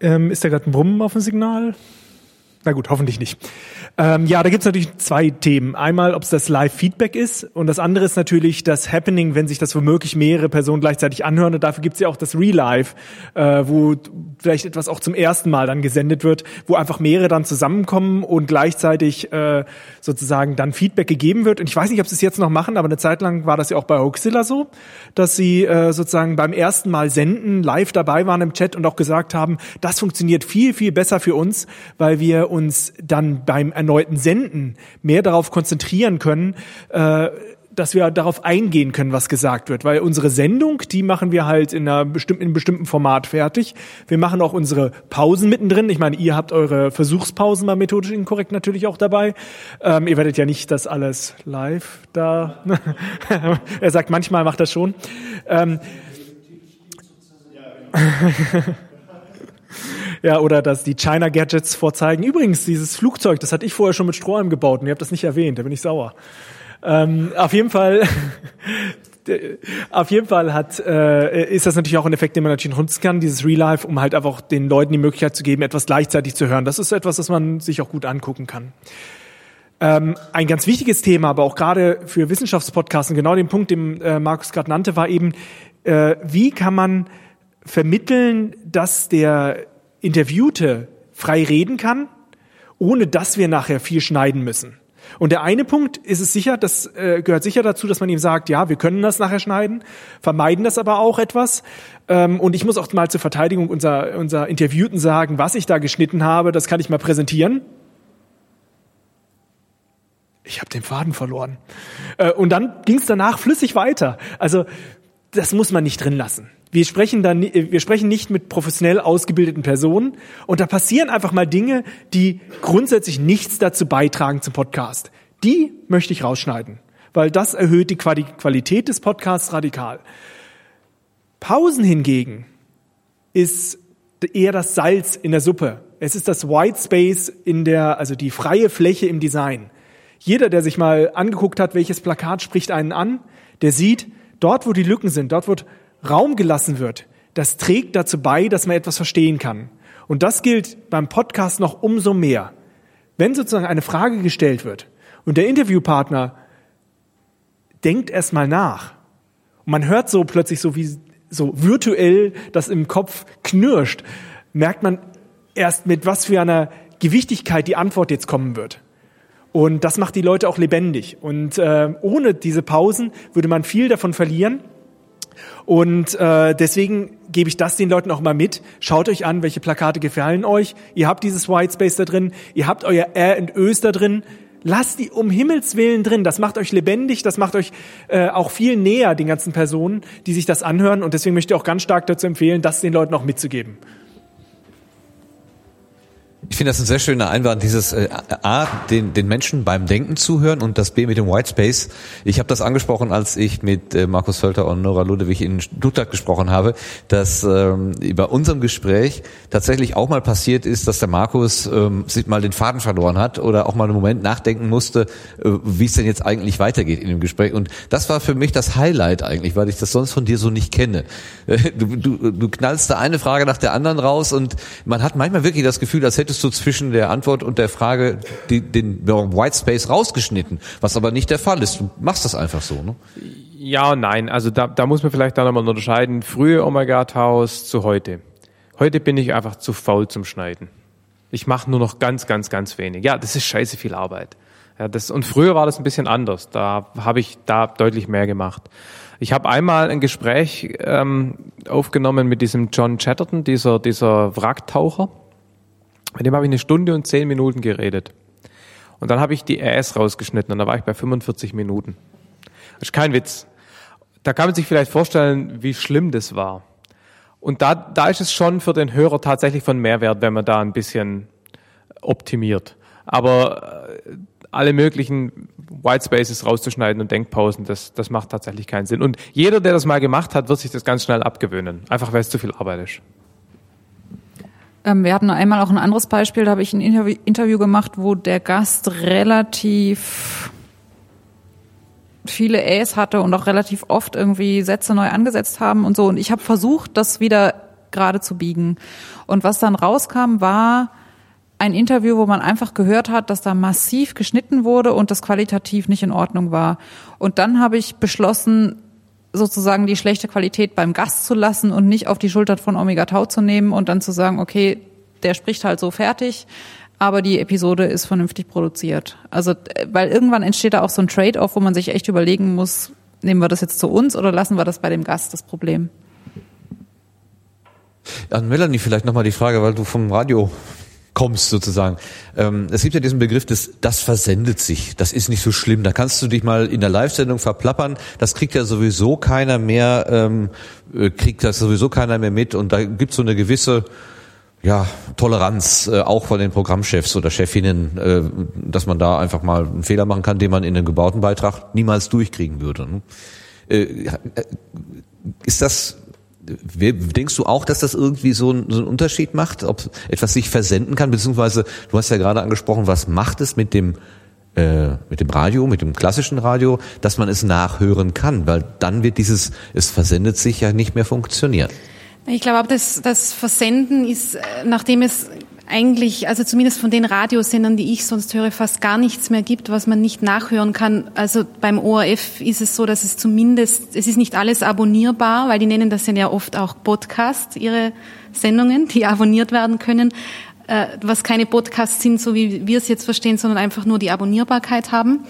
Speaker 4: Ähm, ist da gerade ein Brummen auf dem Signal? Na gut, hoffentlich nicht. Ähm, ja, da gibt's natürlich zwei Themen. Einmal, ob es das Live-Feedback ist und das andere ist natürlich das Happening, wenn sich das womöglich mehrere Personen gleichzeitig anhören. Und dafür gibt's ja auch das Real-Life, äh, wo vielleicht etwas auch zum ersten Mal dann gesendet wird, wo einfach mehrere dann zusammenkommen und gleichzeitig äh, sozusagen dann Feedback gegeben wird. Und ich weiß nicht, ob sie es jetzt noch machen, aber eine Zeit lang war das ja auch bei Hoaxilla so, dass sie äh, sozusagen beim ersten Mal senden live dabei waren im Chat und auch gesagt haben, das funktioniert viel, viel besser für uns, weil wir uns dann beim erneuten Senden mehr darauf konzentrieren können, äh, dass wir darauf eingehen können, was gesagt wird, weil unsere Sendung, die machen wir halt in, einer bestimmten, in einem bestimmten Format fertig. Wir machen auch unsere Pausen mittendrin. Ich meine, ihr habt eure Versuchspausen mal methodisch inkorrekt natürlich auch dabei. Ähm, ihr werdet ja nicht das alles live da. er sagt, manchmal macht das schon. Ähm, Ja, oder dass die China Gadgets vorzeigen. Übrigens, dieses Flugzeug, das hatte ich vorher schon mit Strohhalm gebaut und ihr habt das nicht erwähnt, da bin ich sauer. Ähm, auf jeden Fall, auf jeden Fall hat, äh, ist das natürlich auch ein Effekt, den man natürlich nutzen kann, dieses Real Life, um halt einfach den Leuten die Möglichkeit zu geben, etwas gleichzeitig zu hören. Das ist etwas, das man sich auch gut angucken kann. Ähm, ein ganz wichtiges Thema, aber auch gerade für Wissenschaftspodcasts, genau den Punkt, den äh, Markus gerade nannte, war eben, äh, wie kann man vermitteln, dass der Interviewte frei reden kann ohne dass wir nachher viel schneiden müssen. Und der eine Punkt ist es sicher, das äh, gehört sicher dazu, dass man ihm sagt, ja, wir können das nachher schneiden, vermeiden das aber auch etwas. Ähm, und ich muss auch mal zur Verteidigung unserer, unserer Interviewten sagen, was ich da geschnitten habe, das kann ich mal präsentieren. Ich habe den Faden verloren. Äh, und dann ging es danach flüssig weiter. Also das muss man nicht drin lassen. Wir sprechen dann, wir sprechen nicht mit professionell ausgebildeten Personen und da passieren einfach mal Dinge, die grundsätzlich nichts dazu beitragen zum Podcast. Die möchte ich rausschneiden, weil das erhöht die Qualität des Podcasts radikal. Pausen hingegen ist eher das Salz in der Suppe. Es ist das White Space in der, also die freie Fläche im Design. Jeder, der sich mal angeguckt hat, welches Plakat spricht einen an, der sieht, dort wo die Lücken sind, dort wo Raum gelassen wird, das trägt dazu bei, dass man etwas verstehen kann. Und das gilt beim Podcast noch umso mehr. Wenn sozusagen eine Frage gestellt wird und der Interviewpartner denkt erstmal nach und man hört so plötzlich so wie so virtuell das im Kopf knirscht, merkt man erst mit was für einer Gewichtigkeit die Antwort jetzt kommen wird. Und das macht die Leute auch lebendig. Und äh, ohne diese Pausen würde man viel davon verlieren. Und äh, deswegen gebe ich das den Leuten auch mal mit. Schaut euch an, welche Plakate gefallen euch. Ihr habt dieses White Space da drin, ihr habt euer R und Ös da drin. Lasst die um Himmels Willen drin. Das macht euch lebendig, das macht euch äh, auch viel näher den ganzen Personen, die sich das anhören. Und deswegen möchte ich auch ganz stark dazu empfehlen, das den Leuten auch mitzugeben.
Speaker 1: Ich finde das ein sehr schöner Einwand, dieses äh, A, den, den Menschen beim Denken zuhören und das B mit dem White Space. Ich habe das angesprochen, als ich mit äh, Markus Völter und Nora Ludewig in Stuttgart gesprochen habe, dass ähm, bei unserem Gespräch tatsächlich auch mal passiert ist, dass der Markus ähm, sich mal den Faden verloren hat oder auch mal einen Moment nachdenken musste, äh, wie es denn jetzt eigentlich weitergeht in dem Gespräch. Und das war für mich das Highlight eigentlich, weil ich das sonst von dir so nicht kenne. Du, du, du knallst da eine Frage nach der anderen raus und man hat manchmal wirklich das Gefühl, als hättest du zwischen der Antwort und der Frage die, den White Space rausgeschnitten, was aber nicht der Fall ist. Du machst das einfach so, ne?
Speaker 2: Ja und nein. Also da, da muss man vielleicht dann nochmal unterscheiden. Frühe Omega Taus zu heute. Heute bin ich einfach zu faul zum Schneiden. Ich mache nur noch ganz, ganz, ganz wenig. Ja, das ist scheiße viel Arbeit. Ja, das, und früher war das ein bisschen anders. Da habe ich da deutlich mehr gemacht. Ich habe einmal ein Gespräch ähm, aufgenommen mit diesem John Chatterton, dieser, dieser Wracktaucher. Mit dem habe ich eine Stunde und zehn Minuten geredet. Und dann habe ich die RS rausgeschnitten und da war ich bei 45 Minuten. Das ist kein Witz. Da kann man sich vielleicht vorstellen, wie schlimm das war. Und da, da ist es schon für den Hörer tatsächlich von Mehrwert, wenn man da ein bisschen optimiert. Aber äh, alle möglichen White Spaces rauszuschneiden und Denkpausen, das, das macht tatsächlich keinen Sinn. Und jeder, der das mal gemacht hat, wird sich das ganz schnell abgewöhnen. Einfach weil es zu viel Arbeit ist.
Speaker 3: Ähm, wir hatten einmal auch ein anderes Beispiel, da habe ich ein Interview, Interview gemacht, wo der Gast relativ viele Äs hatte und auch relativ oft irgendwie Sätze neu angesetzt haben und so. Und ich habe versucht, das wieder gerade zu biegen. Und was dann rauskam, war ein Interview, wo man einfach gehört hat, dass da massiv geschnitten wurde und das qualitativ nicht in Ordnung war. Und dann habe ich beschlossen, sozusagen die schlechte Qualität beim Gast zu lassen und nicht auf die Schultern von Omega Tau zu nehmen und dann zu sagen, okay, der spricht halt so fertig, aber die Episode ist vernünftig produziert. Also, weil irgendwann entsteht da auch so ein Trade-off, wo man sich echt überlegen muss, nehmen wir das jetzt zu uns oder lassen wir das bei dem Gast das Problem?
Speaker 1: An Melanie vielleicht nochmal die Frage, weil du vom Radio kommst sozusagen. Ähm, es gibt ja diesen Begriff des, das versendet sich. Das ist nicht so schlimm. Da kannst du dich mal in der Live-Sendung verplappern. Das kriegt ja sowieso keiner mehr, ähm, äh, kriegt das sowieso keiner mehr mit. Und da gibt es so eine gewisse ja, Toleranz äh, auch von den Programmchefs oder Chefinnen, äh, dass man da einfach mal einen Fehler machen kann, den man in einem gebauten Beitrag niemals durchkriegen würde. Ne? Äh, äh ist das Denkst du auch, dass das irgendwie so, ein, so einen Unterschied macht, ob etwas sich versenden kann, beziehungsweise du hast ja gerade angesprochen, was macht es mit dem äh, mit dem Radio, mit dem klassischen Radio, dass man es nachhören kann, weil dann wird dieses es versendet sich ja nicht mehr funktionieren.
Speaker 7: Ich glaube, das, das Versenden ist, äh, nachdem es eigentlich, also zumindest von den Radiosendern, die ich sonst höre, fast gar nichts mehr gibt, was man nicht nachhören kann. Also beim ORF ist es so, dass es zumindest, es ist nicht alles abonnierbar, weil die nennen das ja oft auch Podcast, ihre Sendungen, die abonniert werden können. äh, was keine Podcasts sind, so wie wir es jetzt verstehen, sondern einfach nur die Abonnierbarkeit haben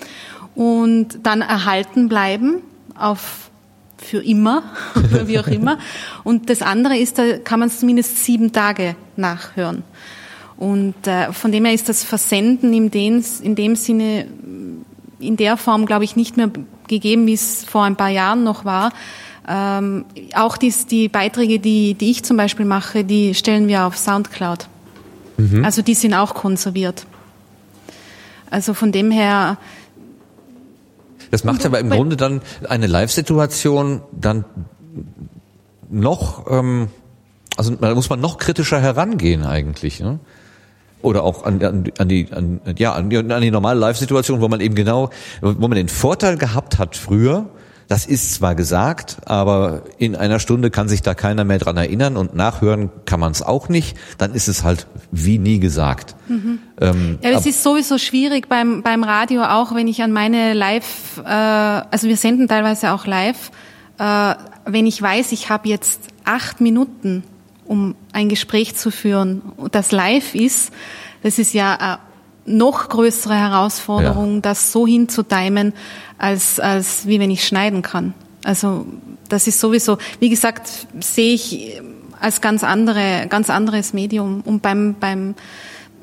Speaker 7: und dann erhalten bleiben auf für immer wie auch immer. Und das andere ist, da kann man es zumindest sieben Tage nachhören. Und äh, von dem her ist das Versenden in dem, in dem Sinne, in der Form, glaube ich, nicht mehr gegeben, wie es vor ein paar Jahren noch war. Ähm, auch dies, die Beiträge, die, die ich zum Beispiel mache, die stellen wir auf Soundcloud. Mhm. Also die sind auch konserviert. Also von dem her.
Speaker 1: Das macht aber im Grunde dann eine Live-Situation dann noch, ähm, also da muss man noch kritischer herangehen eigentlich. Ne? Oder auch an, an, an die an, ja an die, an die normale Live-Situation, wo man eben genau, wo man den Vorteil gehabt hat früher. Das ist zwar gesagt, aber in einer Stunde kann sich da keiner mehr dran erinnern und nachhören kann man es auch nicht. Dann ist es halt wie nie gesagt.
Speaker 7: Mhm. Ähm, ja, es ist sowieso schwierig beim beim Radio auch, wenn ich an meine Live, äh, also wir senden teilweise auch live, äh, wenn ich weiß, ich habe jetzt acht Minuten um ein Gespräch zu führen, das live ist, das ist ja eine noch größere Herausforderung, ja. das so hinzutimen, als, als wie wenn ich schneiden kann. Also das ist sowieso, wie gesagt, sehe ich als ganz andere, ganz anderes Medium. Und beim, beim,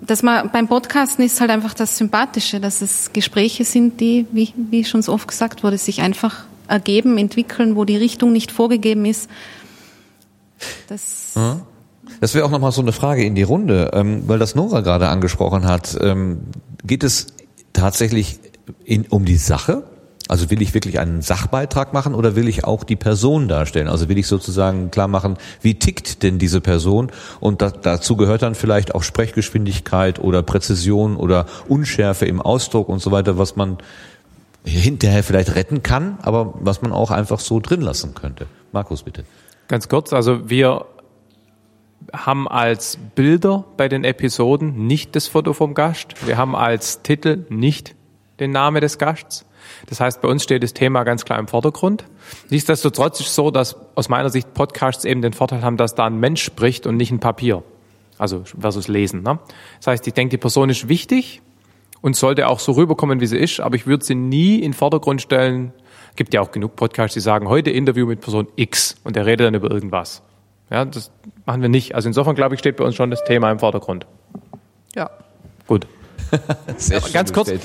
Speaker 7: dass man beim Podcasten ist halt einfach das Sympathische, dass es Gespräche sind, die, wie, wie schon so oft gesagt wurde, sich einfach ergeben, entwickeln, wo die Richtung nicht vorgegeben ist.
Speaker 1: Das, das wäre auch nochmal so eine Frage in die Runde, ähm, weil das Nora gerade angesprochen hat. Ähm, geht es tatsächlich in, um die Sache? Also will ich wirklich einen Sachbeitrag machen oder will ich auch die Person darstellen? Also will ich sozusagen klar machen, wie tickt denn diese Person? Und da, dazu gehört dann vielleicht auch Sprechgeschwindigkeit oder Präzision oder Unschärfe im Ausdruck und so weiter, was man hinterher vielleicht retten kann, aber was man auch einfach so drin lassen könnte. Markus, bitte.
Speaker 2: Ganz kurz, also wir haben als Bilder bei den Episoden nicht das Foto vom Gast. Wir haben als Titel nicht den Namen des Gasts. Das heißt, bei uns steht das Thema ganz klar im Vordergrund. Nichtsdestotrotz ist es so, dass aus meiner Sicht Podcasts eben den Vorteil haben, dass da ein Mensch spricht und nicht ein Papier. Also versus Lesen. Ne? Das heißt, ich denke, die Person ist wichtig und sollte auch so rüberkommen, wie sie ist, aber ich würde sie nie in den Vordergrund stellen, Gibt ja auch genug Podcasts, die sagen, heute Interview mit Person X und der redet dann über irgendwas. Ja, das machen wir nicht. Also insofern, glaube ich, steht bei uns schon das Thema im Vordergrund.
Speaker 3: Ja.
Speaker 2: Gut. Sehr ja, ganz kurz, äh,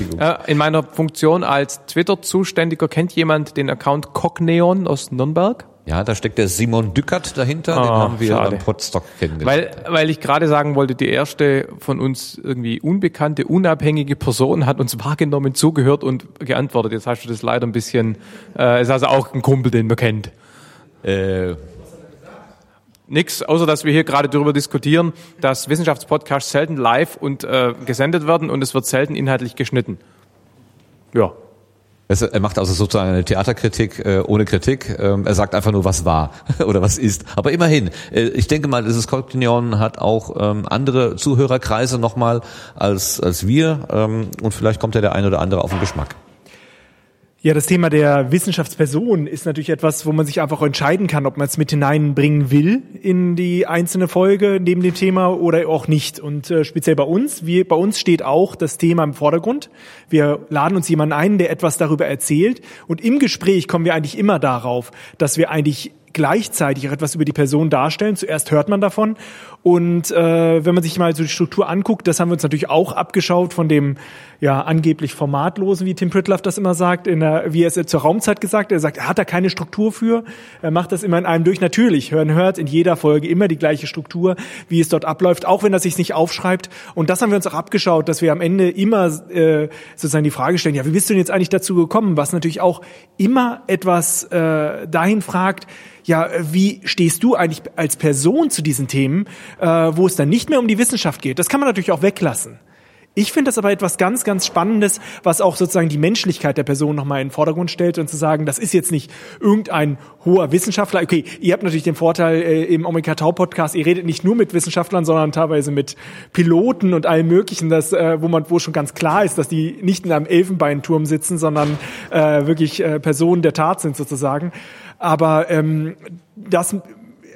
Speaker 2: in meiner Funktion als Twitter-Zuständiger, kennt jemand den Account Cogneon aus Nürnberg?
Speaker 1: Ja, da steckt der Simon Dückert dahinter, oh, den ah, haben wir schade. beim Podstock kennengelernt.
Speaker 2: Weil, weil ich gerade sagen wollte, die erste von uns irgendwie unbekannte, unabhängige Person hat uns wahrgenommen, zugehört und geantwortet. Jetzt hast du das leider ein bisschen, äh, ist also auch ein Kumpel, den man kennt. Äh, Nix, außer dass wir hier gerade darüber diskutieren, dass Wissenschaftspodcasts selten live und äh, gesendet werden und es wird selten inhaltlich geschnitten. Ja,
Speaker 1: er macht also sozusagen eine Theaterkritik äh, ohne Kritik. Ähm, er sagt einfach nur, was war oder was ist. Aber immerhin, äh, ich denke mal, dieses Cognion hat auch ähm, andere Zuhörerkreise nochmal als, als wir. Ähm, und vielleicht kommt ja der eine oder andere auf den Geschmack.
Speaker 4: Ja, das Thema der Wissenschaftsperson ist natürlich etwas, wo man sich einfach entscheiden kann, ob man es mit hineinbringen will in die einzelne Folge neben dem Thema oder auch nicht. Und äh, speziell bei uns, wie, bei uns steht auch das Thema im Vordergrund. Wir laden uns jemanden ein, der etwas darüber erzählt. Und im Gespräch kommen wir eigentlich immer darauf, dass wir eigentlich gleichzeitig auch etwas über die Person darstellen. Zuerst hört man davon und äh, wenn man sich mal so die Struktur anguckt, das haben wir uns natürlich auch abgeschaut von dem ja angeblich formatlosen, wie Tim Pritloff das immer sagt, in der, wie er es zur Raumzeit gesagt, er sagt, er hat da keine Struktur für, er macht das immer in einem durch. Natürlich, hören hört in jeder Folge immer die gleiche Struktur, wie es dort abläuft, auch wenn er sich nicht aufschreibt. Und das haben wir uns auch abgeschaut, dass wir am Ende immer äh, sozusagen die Frage stellen, ja, wie bist du denn jetzt eigentlich dazu gekommen? Was natürlich auch immer etwas äh, dahin fragt, ja, wie stehst du eigentlich als Person zu diesen Themen, äh, wo es dann nicht mehr um die Wissenschaft geht? Das kann man natürlich auch weglassen. Ich finde das aber etwas ganz, ganz Spannendes, was auch sozusagen die Menschlichkeit der Person nochmal in den Vordergrund stellt und zu sagen, das ist jetzt nicht irgendein hoher Wissenschaftler. Okay, ihr habt natürlich den Vorteil äh, im Omega Tau Podcast, ihr redet nicht nur mit Wissenschaftlern, sondern teilweise mit Piloten und allem Möglichen, das, äh, wo man, wo schon ganz klar ist, dass die nicht in einem Elfenbeinturm sitzen, sondern äh, wirklich äh, Personen der Tat sind sozusagen. Aber ähm, das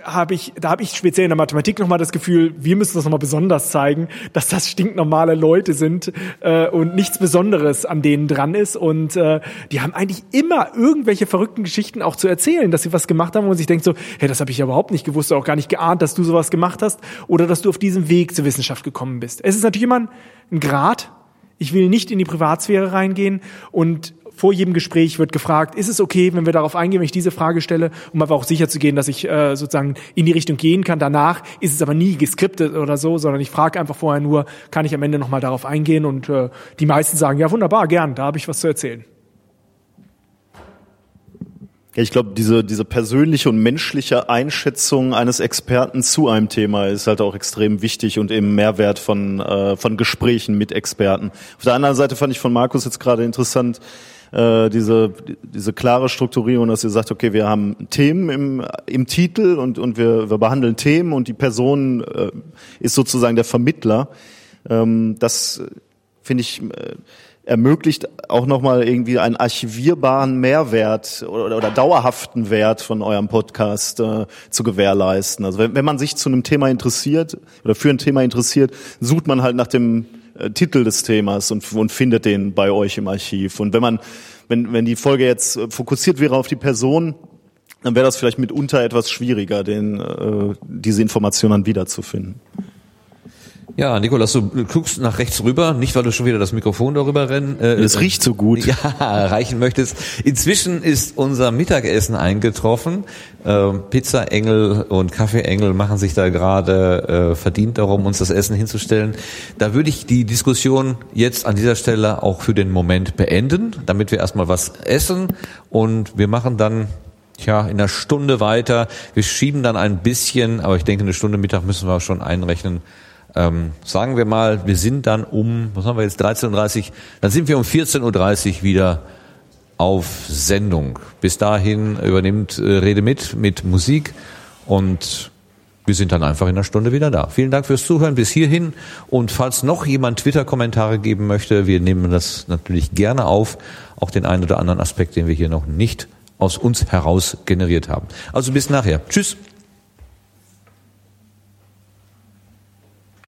Speaker 4: habe ich, da habe ich speziell in der Mathematik nochmal das Gefühl, wir müssen das nochmal besonders zeigen, dass das stinknormale Leute sind äh, und nichts Besonderes an denen dran ist. Und äh, die haben eigentlich immer irgendwelche verrückten Geschichten auch zu erzählen, dass sie was gemacht haben und sich denkt so, hey, das habe ich ja überhaupt nicht gewusst, auch gar nicht geahnt, dass du sowas gemacht hast oder dass du auf diesem Weg zur Wissenschaft gekommen bist. Es ist natürlich immer ein Grad. Ich will nicht in die Privatsphäre reingehen und vor jedem Gespräch wird gefragt, ist es okay, wenn wir darauf eingehen, wenn ich diese Frage stelle, um aber auch sicher zu gehen, dass ich äh, sozusagen in die Richtung gehen kann. Danach ist es aber nie geskriptet oder so, sondern ich frage einfach vorher nur, kann ich am Ende nochmal darauf eingehen und äh, die meisten sagen, ja wunderbar, gern, da habe ich was zu erzählen.
Speaker 5: Ja, ich glaube, diese, diese persönliche und menschliche Einschätzung eines Experten zu einem Thema ist halt auch extrem wichtig und eben Mehrwert von, äh, von Gesprächen mit Experten. Auf der anderen Seite fand ich von Markus jetzt gerade interessant, äh, diese, diese klare Strukturierung, dass ihr sagt, okay, wir haben Themen im, im Titel und, und wir, wir behandeln Themen und die Person äh, ist sozusagen der Vermittler. Ähm, das finde ich äh, ermöglicht auch nochmal irgendwie einen archivierbaren Mehrwert oder, oder dauerhaften Wert von eurem Podcast äh, zu gewährleisten. Also wenn, wenn man sich zu einem Thema interessiert oder für ein Thema interessiert, sucht man halt nach dem äh, Titel des Themas und, und findet den bei euch im Archiv. Und wenn man, wenn, wenn die Folge jetzt äh, fokussiert wäre auf die Person, dann wäre das vielleicht mitunter etwas schwieriger, den, äh, diese Informationen dann wiederzufinden.
Speaker 1: Ja, Nikolas, du guckst nach rechts rüber, nicht weil du schon wieder das Mikrofon darüber rennen.
Speaker 5: Äh, es riecht so gut.
Speaker 1: Ja, reichen möchtest. Inzwischen ist unser Mittagessen eingetroffen. Äh, Pizza Engel und Kaffee Engel machen sich da gerade äh, verdient darum, uns das Essen hinzustellen. Da würde ich die Diskussion jetzt an dieser Stelle auch für den Moment beenden, damit wir erstmal was essen und wir machen dann Tja, in einer Stunde weiter. Wir schieben dann ein bisschen, aber ich denke, eine Stunde Mittag müssen wir schon einrechnen ähm, sagen wir mal, wir sind dann um, was haben wir jetzt, 13.30 Uhr, dann sind wir um 14.30 Uhr wieder auf Sendung. Bis dahin übernimmt äh, Rede mit, mit Musik und wir sind dann einfach in einer Stunde wieder da. Vielen Dank fürs Zuhören bis hierhin und falls noch jemand Twitter-Kommentare geben möchte, wir nehmen das natürlich gerne auf, auch den einen oder anderen Aspekt, den wir hier noch nicht aus uns heraus generiert haben. Also bis nachher. Tschüss.